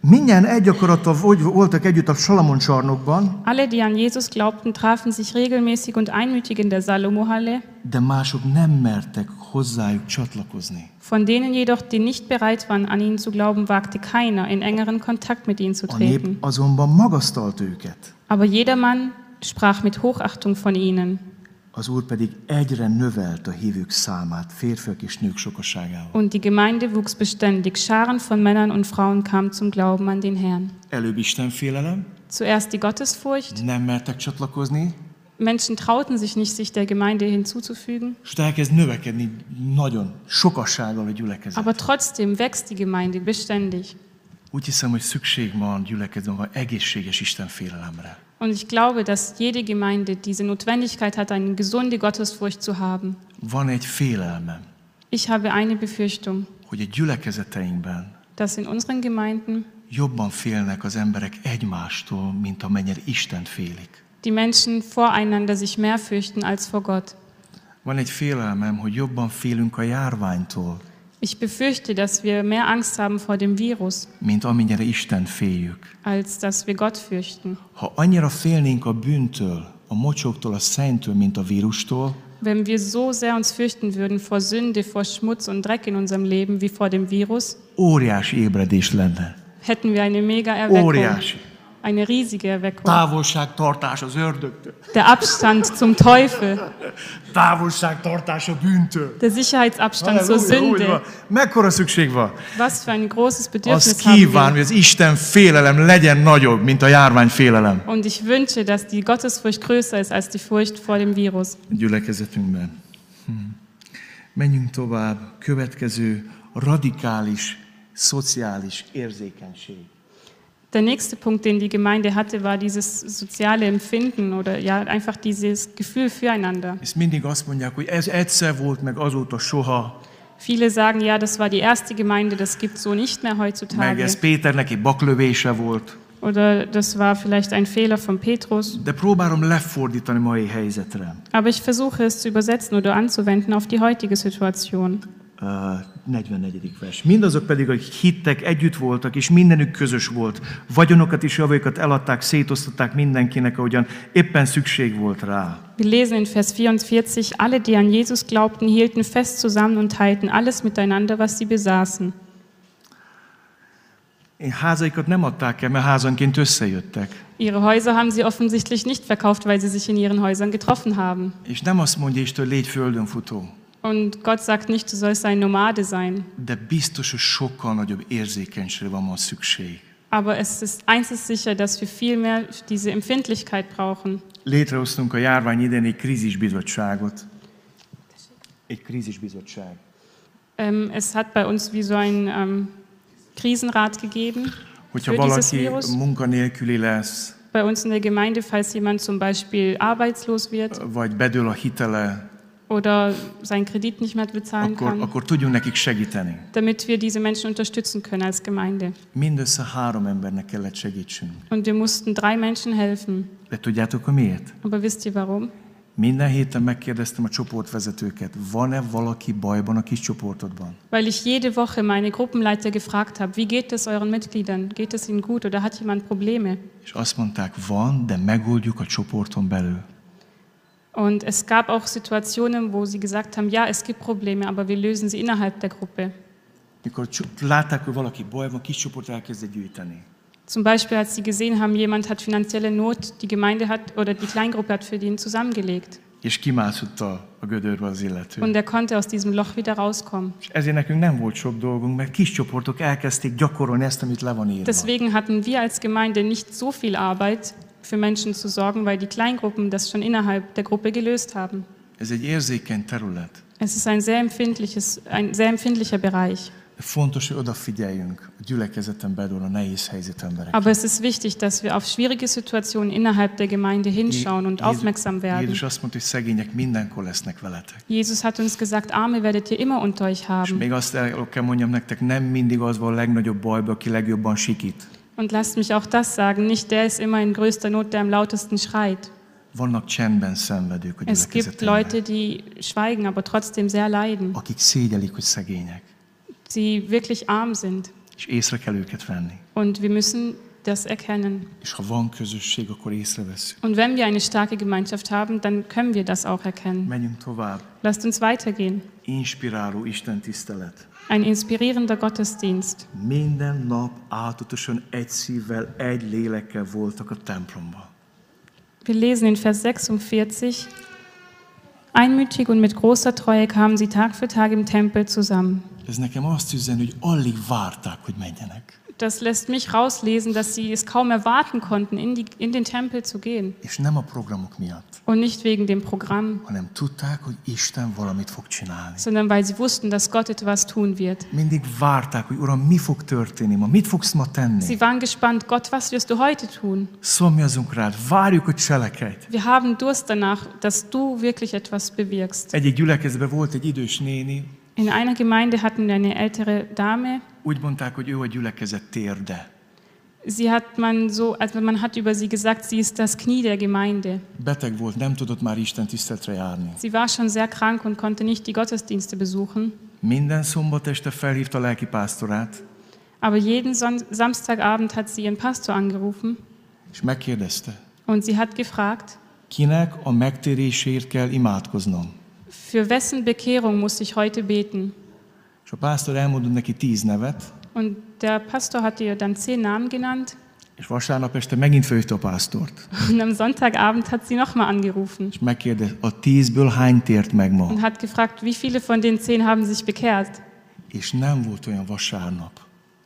Mindjárt egy akarattal voltak együtt a Salamon csarnokban, Alle, die an Jesus glaubten, trafen sich regelmäßig und einmütig in der Salomo-Halle. de mások nem mertek hozzájuk csatlakozni. Von denen jedoch, die nicht bereit waren, an ihn zu glauben, wagte keiner, in engeren Kontakt mit ihnen zu A nép treten. azonban magasztalt őket. Aber jedermann sprach mit Hochachtung von ihnen. Az Úr pedig egyre növelt a hívők számát, férfiak és nők sokaságával. Und die Gemeinde wuchs beständig. Scharen von Männern und Frauen kamen zum Glauben an den Herrn. Előbb Isten félelem, Zuerst die Gottesfurcht. nem mertek csatlakozni, Menschen trauten sich nicht, sich der Gemeinde hinzuzufügen. És elkezd növekedni nagyon sokassággal a gyülekezet. Aber trotzdem wächst die Gemeinde beständig. Úgy hiszem, hogy szükség van gyülekezetben egészséges Isten félelemre. Und ich glaube, dass jede Gemeinde diese Notwendigkeit hat, eine gesunde Gottesfurcht zu haben. Van egy félelmem, Ich habe eine Befürchtung, hogy a gyülekezeteinkben dass in unseren Gemeinden jobban félnek az emberek egymástól, mint amennyire Istent félik. die Menschen voreinander sich mehr fürchten als vor Gott. Van egy félelmem, hogy jobban félünk a járványtól, Ich befürchte, dass wir mehr Angst haben vor dem Virus, mint amennyire Istent féljük. als dass wir Gott fürchten. Ha annyira félnénk a bűntől, a mocsoktól, a szentől, mint a vírustól, Wenn wir so sehr uns fürchten würden vor Sünde, vor Schmutz und Dreck in unserem Leben wie vor dem Virus, óriási ébredés lenne. hätten wir eine mega Erweckung, Óriási. Eine riesige Erweckung. Távolságtartás az ördögtől. Der Abstand zum Teufel, Távolságtartás a bűntől. der Sicherheitsabstand zur úgy van. Sünde. Mekkora szükség van? Was für ein großes Azt Bedürfnis haben kíván, hogy az Isten félelem legyen nagyobb, mint a járvány félelem. Und ich wünsche, dass die Gottesfurcht größer ist als die Furcht vor dem Virus. Gyülekezetünkben. Hm. Menjünk tovább. Következő radikális, szociális érzékenység. Der nächste Punkt, den die Gemeinde hatte, war dieses soziale Empfinden oder ja einfach dieses Gefühl füreinander. Ezt mindig azt mondják, hogy ez egyszer volt, meg azóta soha, Viele sagen, ja, das war die erste Gemeinde, das gibt so nicht mehr meg heutzutage. ez Péternek egy baklövése volt. Oder das war vielleicht ein Fehler von Petrus. De próbálom lefordítani mai helyzetre. Aber ich versuche es zu übersetzen oder anzuwenden auf die heutige Situation. Uh, 44. vers. Mindazok pedig, akik hittek, együtt voltak, és mindenük közös volt. Vagyonokat és javaikat eladták, szétosztották mindenkinek, ahogyan éppen szükség volt rá. Wir lesen in Vers 44, alle, die an Jesus glaubten, hielten fest zusammen und teilten alles miteinander, was sie besaßen. Én házaikat nem adták el, mert házanként összejöttek. Ihre Häuser haben sie offensichtlich nicht verkauft, weil sie sich in ihren Häusern getroffen haben. És nem azt mondja Isten, légy földön futó, Und Gott sagt nicht, du sollst ein Nomade sein. de biztos, hogy sokkal nagyobb érzékenységre van ma szükség. Aber es ist eins ist sicher, dass wir viel mehr diese Empfindlichkeit brauchen. Létrehoztunk a járvány idején egy krízisbizottságot. Egy krízisbizottság. Ähm, es hat bei uns wie so ein ähm, Krisenrat gegeben Hogyha für dieses valaki Virus. munkanélküli lesz, Bei uns in der Gemeinde, falls jemand zum Beispiel arbeitslos wird vagy bedől a hitele, oder seinen Kredit nicht mehr bezahlen akkor, kann, akkor tudjunk nekik segíteni. damit wir diese Menschen unterstützen können als Gemeinde. Mindössze három embernek kellett segítsünk. Und wir mussten drei Menschen helfen. De tudjátok, hogy miért? Aber wisst ihr warum? Minden héten megkérdeztem a csoportvezetőket, van-e valaki bajban a kis csoportodban? Weil ich jede Woche meine Gruppenleiter gefragt habe, wie geht es euren Mitgliedern? Geht es ihnen gut oder hat jemand Probleme? És azt mondták, van, de megoldjuk a csoporton belül. Und es gab auch Situationen, wo sie gesagt haben, ja, es gibt Probleme, aber wir lösen sie innerhalb der Gruppe. Mikor cso- látták, hogy valaki bajban, kis csoport elkezdett gyűjteni. Zum Beispiel, als sie gesehen haben, jemand hat finanzielle Not, die Gemeinde hat oder die Kleingruppe hat für den zusammengelegt. És kimászott a, a gödörbe az illető. Und er konnte aus diesem Loch wieder rauskommen. És ezért nekünk nem volt sok dolgunk, mert kis csoportok elkezdték gyakorolni ezt, amit le van írva. Deswegen hatten wir als Gemeinde nicht so viel Arbeit, für Menschen zu sorgen, weil die Kleingruppen das schon innerhalb der Gruppe gelöst haben. Ez egy érzékeny terület. Es ist ein sehr empfindliches, ein sehr empfindlicher Bereich. Fontos, hogy odafigyeljünk a gyülekezeten belül a nehéz helyzetű emberekre. Aber es ist wichtig, dass wir auf schwierige Situationen innerhalb der Gemeinde hinschauen und aufmerksam werden. Jézus azt mondta, hogy szegények mindenkor lesznek veletek. Jesus hat uns gesagt, Arme werdet ihr immer unter euch És haben. még azt el kell mondjam nektek, nem mindig az van a legnagyobb bajba, aki legjobban sikít. Und lasst mich auch das sagen, nicht der ist immer in größter Not, der am lautesten schreit. Vannak csendben szenvedők a Es gibt gyülekezetemben, Leute, die schweigen, aber trotzdem sehr leiden, akik szégyelik, hogy szegények. die wirklich arm sind. És észre kell őket venni. Und wir müssen das erkennen. És ha van közösség, akkor észreveszünk. Und wenn wir eine starke Gemeinschaft haben, dann können wir das auch erkennen. Menjünk tovább. Lasst uns weitergehen. Inspiráló Isten tisztelet. Ein inspirierender Gottesdienst. Minden nap átutasan egy szívvel, egy lélekkel voltak a templomban. Wir lesen in Vers 46. Einmütig und mit großer Treue kamen sie Tag für Tag im Tempel zusammen. Ez nekem azt üzen, hogy alig várták, hogy menjenek. Das lässt mich rauslesen, dass sie es kaum erwarten konnten, in, die, in den Tempel zu gehen. És nem a programok miatt, Und nicht wegen dem Programm, hanem tudták, hogy Isten valamit fog csinálni. sondern weil sie wussten, dass Gott etwas tun wird. Mindig várták, hogy Uram, mi fog történni ma, mit fogsz ma tenni. Sie waren gespannt, Gott, was wirst du heute tun? Szomjazunk rád, várjuk, hogy cselekedj. Wir haben Durst danach, dass du wirklich etwas bewirkst. Egyik gyülekezetben volt egy idős néni, In einer Gemeinde hatten wir eine ältere Dame. Úgy mondták, hogy ő a gyülekezet térde. Sie hat man so, also man hat über sie gesagt, sie ist das Knie der Gemeinde. Beteg volt, nem tudott már Isten tiszteletre járni. Sie war schon sehr krank und konnte nicht die Gottesdienste besuchen. Minden szombat este felhívta a lelki pásztorát, Aber jeden Son Samstagabend hat sie ihren Pastor angerufen és megkérdezte, und sie hat gefragt, kinek a megtérésért kell imádkoznom. für wessen Bekehrung muss ich heute beten? És a pásztor elmondott neki tíz nevet, Und der Pastor hat ihr dann zehn Namen genannt és vasárnap este megint felhívta a pásztort, und am Sonntagabend hat sie nochmal angerufen és megkérdezte, a tízből hány tért meg ma. und hat gefragt, wie viele von den zehn haben sich bekehrt? És nem volt olyan vasárnap,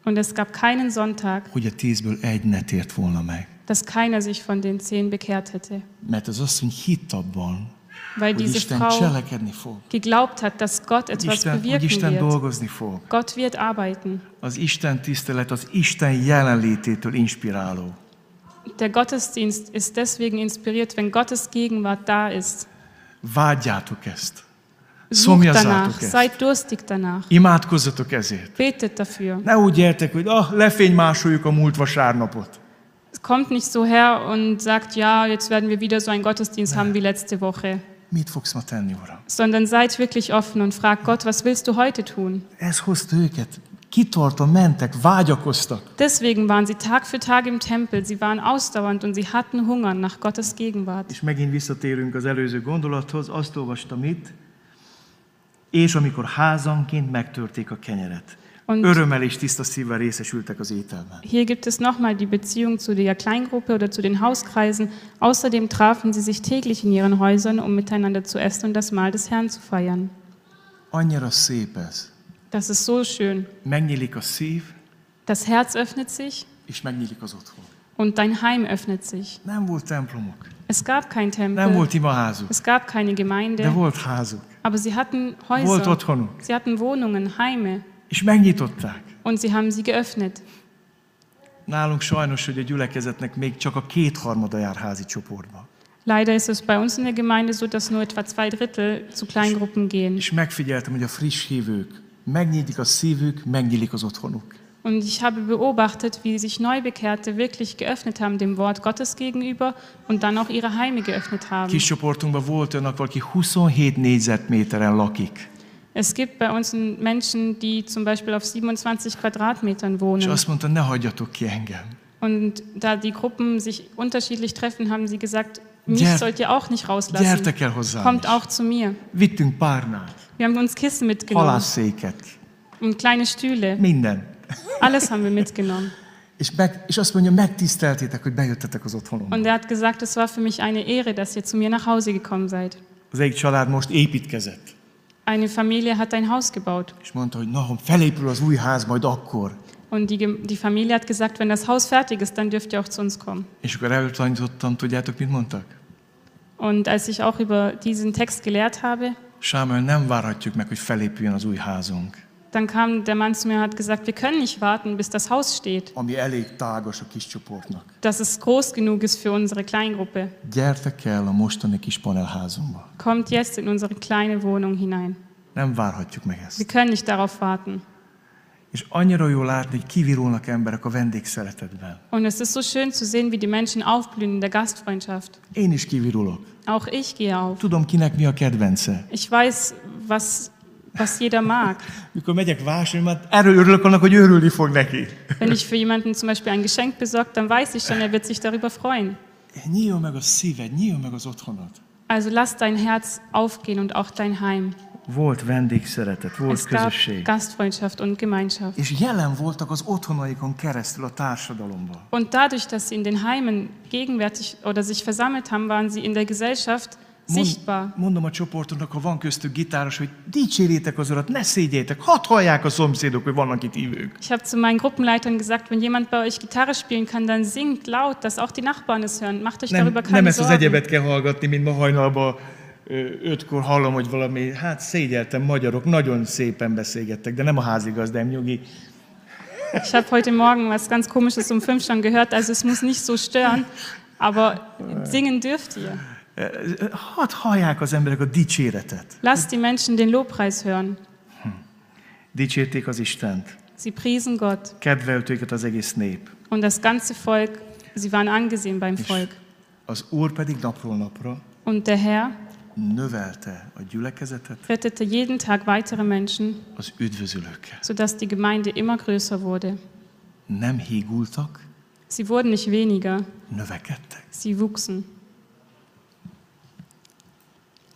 Und es gab keinen Sonntag, hogy a tízből egy ne tért volna meg. dass keiner sich von den zehn bekehrt hätte. Mert az asszony hitt abban, Weil diese Frau geglaubt hat, dass Gott etwas Isten, bewirken Isten wird. dolgozni fog. Gott wird arbeiten. Az Isten tisztelet az Isten jelenlététől inspiráló. Der Gottesdienst ist deswegen inspiriert, wenn Gottes Gegenwart da ist. Vágyjátok ezt. Danach, ezt. seid durstig danach, Imádkozzatok ezért. betet dafür. Ne úgy gyertek, hogy ah, lefénymásoljuk a múlt vasárnapot. Es kommt nicht so her und sagt, ja, jetzt werden wir wieder so einen Gottesdienst haben wie letzte Woche, Mit fogsz ma tenni, Uram? sondern seid wirklich offen und fragt Gott, was willst du heute tun? Ez hozta őket. Kitartan mentek, vágyakoztak. Deswegen waren sie Tag für Tag im Tempel, sie waren ausdauernd und sie hatten Hunger nach Gottes Gegenwart. És megint visszatérünk az előző gondolathoz, azt olvastam itt, és amikor házanként megtörték a kenyeret. Und Örömmel és tiszta szívvel részesültek az ételben. Hier gibt es nochmal die Beziehung zu der Kleingruppe oder zu den Hauskreisen. Außerdem trafen sie sich täglich in ihren Häusern, um miteinander zu essen und das Mahl des Herrn zu feiern. Annyira szép ez. Das ist so schön. Megnyílik a szív, Das Herz öffnet sich és megnyílik az otthon. und dein Heim öffnet sich. Nem volt templomok, Es gab kein nem Tempel, volt imaházuk, es gab keine de Gemeinde, volt házuk, aber sie hatten volt Häuser, otthonuk, sie hatten Wohnungen, Heime és megnyitották. und sie haben sie geöffnet. Nálunk sajnos, hogy a gyülekezetnek még csak a kétharmada jár házi csoportba. Leider ist es bei uns in der Gemeinde so, dass nur etwa zwei Drittel zu Kleingruppen gehen. És megfigyeltem, hogy a friss hívők, megnyílik a szívük, megnyílik az otthonuk. Und ich habe beobachtet, wie sich Neubekehrte wirklich geöffnet haben dem Wort Gottes gegenüber und dann auch ihre Heime geöffnet haben. Kis csoportunkban volt olyannak, valaki 27 négyzetméteren lakik. Es gibt bei uns Menschen, die zum Beispiel auf 27 Quadratmetern És wohnen. azt mondta, ne hagyjatok ki engem. Und da die Gruppen sich unterschiedlich treffen, haben sie gesagt, mich Gyer- sollt ihr auch nicht rauslassen. Kommt is. auch zu mir. Vittünk párnát, Wir haben uns Kissen mitgenommen und kleine Stühle. minden. Alles haben wir mitgenommen. És, meg, és azt mondja, megtiszteltétek, hogy bejöttetek az otthonomba. Und er hat gesagt, es war für mich eine Ehre, dass ihr zu mir nach Hause gekommen seid. Az egyik család most építkezett. Eine Familie hat ein Haus gebaut. És mondta, hogy na, ha felépül az új ház, majd akkor. Und die, Familie hat gesagt, wenn das Haus fertig ist, dann dürft ihr auch zu uns kommen. És akkor előtanítottam, tudjátok, mit mondtak? Und als ich auch über diesen Text gelehrt habe, Sámuel, nem várhatjuk meg, hogy felépüljön az új házunk, dann kam der Mann zu mir und hat gesagt, wir können nicht warten, bis das Haus steht, ami elég tágas a kis csoportnak. dass es groß genug ist für unsere Kleingruppe. Gyertek el a mostani kis panelházunkba. Kommt jetzt in unsere kleine Wohnung hinein. Nem várhatjuk meg Wir ezt. können nicht darauf warten. És annyira jó látni, hogy kivirulnak emberek a vendégszeretetben. Und es ist so schön zu sehen, wie die Menschen aufblühen in der Gastfreundschaft. Én is kivirulok. Auch ich gehe auf. Tudom, kinek mi a kedvence. Ich weiß, was, was jeder mag. Mikor megyek vásárolni, erről örülök annak, hogy örülni fog neki. Wenn ich für jemanden zum Beispiel ein Geschenk besorgt, dann weiß ich schon, er wird sich darüber freuen. Nyíljon meg a szíved, nyíljon meg az otthonod. Also lass dein Herz aufgehen und auch dein Heim. Volt vendégszeretet, volt Es gab közösség. Gastfreundschaft und Gemeinschaft. És jelen voltak az otthonaikon keresztül a társadalomban. Und dadurch, dass sie in den Heimen gegenwärtig oder sich versammelt haben, waren sie in der Gesellschaft sichtbar. mondom a csoportunknak, ha van köztük gitáros, hogy dicsérjétek az urat, ne szégyétek, hadd hallják a szomszédok, hogy vannak itt ívők. Ich habe zu meinen Gruppenleitern gesagt, wenn jemand bei euch Gitarre spielen kann, dann singt laut, dass auch die Nachbarn es hören. Macht euch Nem, darüber nem keine ezt az egyebet kell hallgatni, mint ma hajnalban ötkor hallom, hogy valami, hát szégyeltem, magyarok nagyon szépen beszélgettek, de nem a házigazdám, nyugi. Ich habe heute Morgen was ganz Komisches um fünf schon gehört, also es muss nicht so stören, aber singen dürft ihr. Hadd hallják az emberek a dicséretet. Lasst die Menschen den Lobpreis hören. Dicsérték az Istent. Sie priesen Gott Kedvelt őket az egész nép. und das ganze Volk, sie waren angesehen beim Volk. Az Úr pedig napról napra Und der Herr növelte a gyülekezetet rettete jeden Tag weitere Menschen, az üdvözülőkkel. sodass die Gemeinde immer größer wurde. Nem hígultak, Sie wurden nicht weniger, növekedtek. sie wuchsen.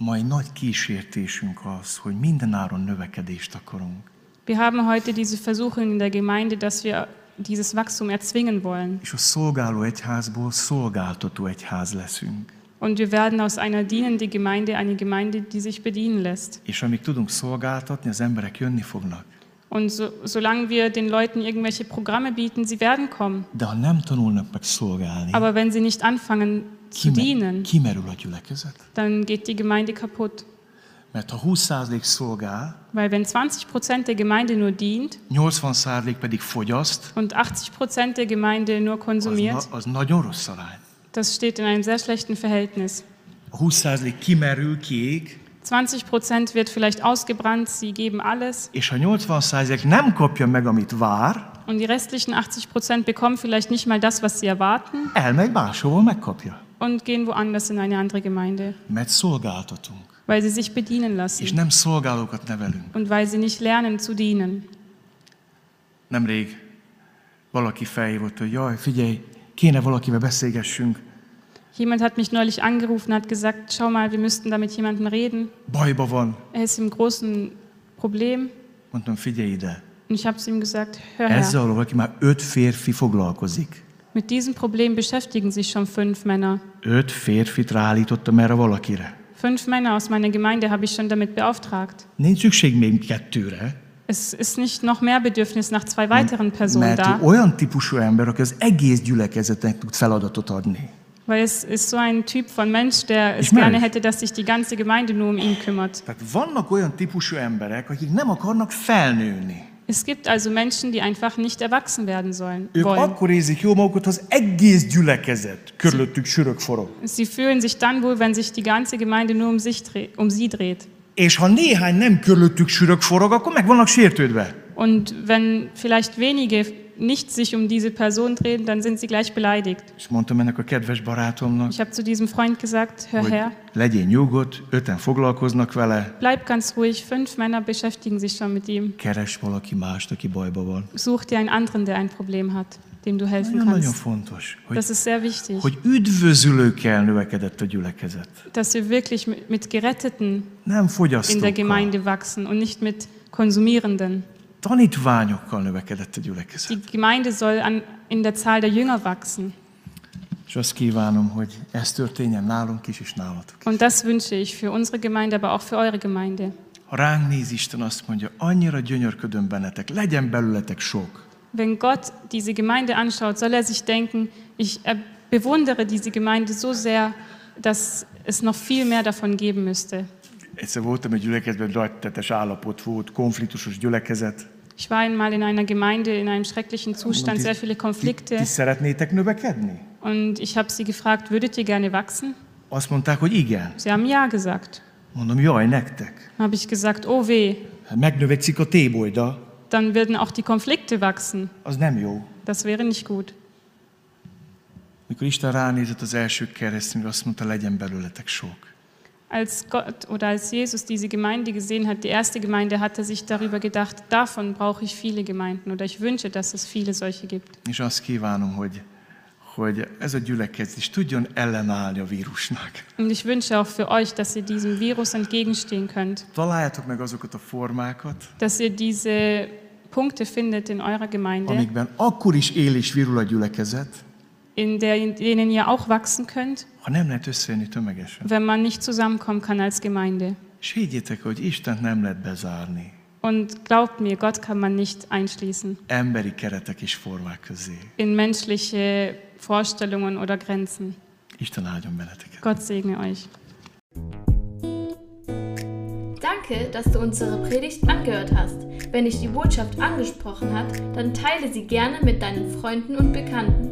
Mai nagy kísértésünk az, hogy mindenáron növekedést akarunk. Wir haben heute diese Versuchung in der Gemeinde, dass wir dieses Wachstum erzwingen wollen. És a szolgáló egyházból szolgáltató egyház leszünk. Und wir werden aus einer dienenden Gemeinde eine Gemeinde, die sich bedienen lässt. És amíg tudunk szolgáltatni, az emberek jönni fognak. Und so, solange wir den Leuten irgendwelche Programme bieten, sie werden kommen. De ha nem tanulnak meg szolgálni, Aber wenn sie nicht anfangen zu dienen, kimerül a gyülekezet. dann geht die Gemeinde kaputt. Mert ha 20% szolgál, Weil wenn 20 Prozent der Gemeinde nur dient 80% pedig fogyaszt, und 80 Prozent der Gemeinde nur az, konsumiert, na, az nagyon rossz arány. das steht in einem sehr schlechten Verhältnis. A 20% kimerül, kiég, 20 Prozent wird vielleicht ausgebrannt, sie geben alles és ha 80% nem kapja meg, amit vár, und die restlichen 80 Prozent bekommen vielleicht nicht mal das, was sie erwarten elmegy máshova, megkapja. Und gehen woanders in eine andere Gemeinde, Mert szolgáltatunk, weil sie sich bedienen és lassen nem szolgálókat nevelünk. und weil sie nicht lernen zu dienen. Nemrég valaki felhívott, hogy jaj, figyelj, kéne valakivel beszélgessünk, Jemand hat mich neulich angerufen, hat gesagt, schau mal, wir müssten da mit jemandem reden. bajba van. Er ist im großen Problem. Mondtam, figyelj ide, Und ich habe zu ihm gesagt, hör her, ezzel valaki már öt férfi foglalkozik. Mit diesem Problem beschäftigen sich schon fünf Männer. Öt férfit ráállítottam erre valakire. Fünf Männer aus meiner Gemeinde habe ich schon damit beauftragt. Nincs szükség még kettőre, Es ist nicht noch mehr Bedürfnis nach zwei weiteren Personen mert da, ő olyan típusú ember, aki az egész gyülekezetnek tud feladatot adni. weil es ist so ein Typ von Mensch, der es meine- gerne hätte, dass sich die ganze Gemeinde nur um ihn kümmert. Tehát vannak olyan típusú emberek, akik nem akarnak felnőni. Es gibt also Menschen, die einfach nicht erwachsen werden sollen, Ők wollen. akkor érzik jó magukat, ha az egész gyülekezet körülöttük sörök forog. Sie fühlen sich dann wohl, wenn sich die ganze Gemeinde nur um, sich dreht, um sie dreht. És ha néhány nem körülöttük sörök forog, akkor meg vannak sértődve. Und wenn vielleicht wenige nicht sich um diese Person drehen, dann sind sie gleich beleidigt. És mondtam ennek a kedves barátomnak, Ich habe zu diesem Freund gesagt, hör hogy her, legyél nyugodt, öten foglalkoznak vele, bleib ganz ruhig, fünf Männer beschäftigen sich schon mit ihm. keres valaki mást, aki bajba van. Such dir einen anderen, der ein Problem hat, dem du helfen Nagyon-nagyon kannst. fontos, hogy, Das ist sehr wichtig, hogy üdvözülőkkel növekedett a gyülekezet. dass wir wirklich mit, mit Geretteten Nem in der fogyasztókkal, Gemeinde wachsen und nicht mit Konsumierenden. Tanítványokkal növekedett a gyülekezet. Die Gemeinde soll an, in der Zahl der Jünger wachsen. És azt kívánom, hogy ez történjen nálunk is, és nálatok. Und das wünsche ich für unsere Gemeinde, aber auch für eure Gemeinde. Ha ránk néz Isten, azt mondja, annyira gyönyörködöm bennetek, legyen belőletek sok. Wenn Gott diese Gemeinde anschaut, soll er sich denken, ich äh, bewundere diese Gemeinde so sehr, dass es noch viel mehr davon geben müsste. Egyszer voltam egy gyülekezetben, ragytetes állapot volt, konfliktusos gyülekezet. Ich war einmal in einer Gemeinde in einem schrecklichen Zustand, sehr viele Konflikte. ti szeretnétek növekedni? Und ich habe sie gefragt, würdet ihr gerne wachsen? Azt mondták, hogy igen. Sie haben ja gesagt. Mondom, jaj, nektek. Dann habe ich gesagt, oh weh, Hát megnövekszik a tébolyda, dann würden auch die Konflikte wachsen. az nem jó. Das wäre nicht gut. Mikor Isten ránézett az első keresztényre, azt mondta, legyen belőletek sok. Als Gott oder als Jesus diese Gemeinde gesehen hat, die erste Gemeinde, hat er sich darüber gedacht, davon brauche ich viele Gemeinden oder ich wünsche, dass es viele solche gibt. És azt kívánom, hogy, hogy ez a gyülekezet is tudjon ellenállni a vírusnak. Und ich wünsche auch für euch, dass ihr diesem Virus entgegenstehen könnt, Találjátok meg azokat a formákat, dass ihr diese Punkte findet in eurer Gemeinde, amikben akkor is él és virul a gyülekezet, in der, in denen ihr auch wachsen könnt, ha nem lehet összejönni tömegesen. wenn man nicht zusammenkommen kann als Gemeinde. És higgyétek, hogy Istent nem lehet bezárni Und glaubt mir, Gott kann man nicht einschließen emberi keretek és formák közé. in menschliche Vorstellungen oder Grenzen. Isten áldjon benneteket. Gott segne euch. Danke, dass du unsere Predigt angehört hast. Wenn dich die Botschaft angesprochen hat, dann teile sie gerne mit deinen Freunden und Bekannten,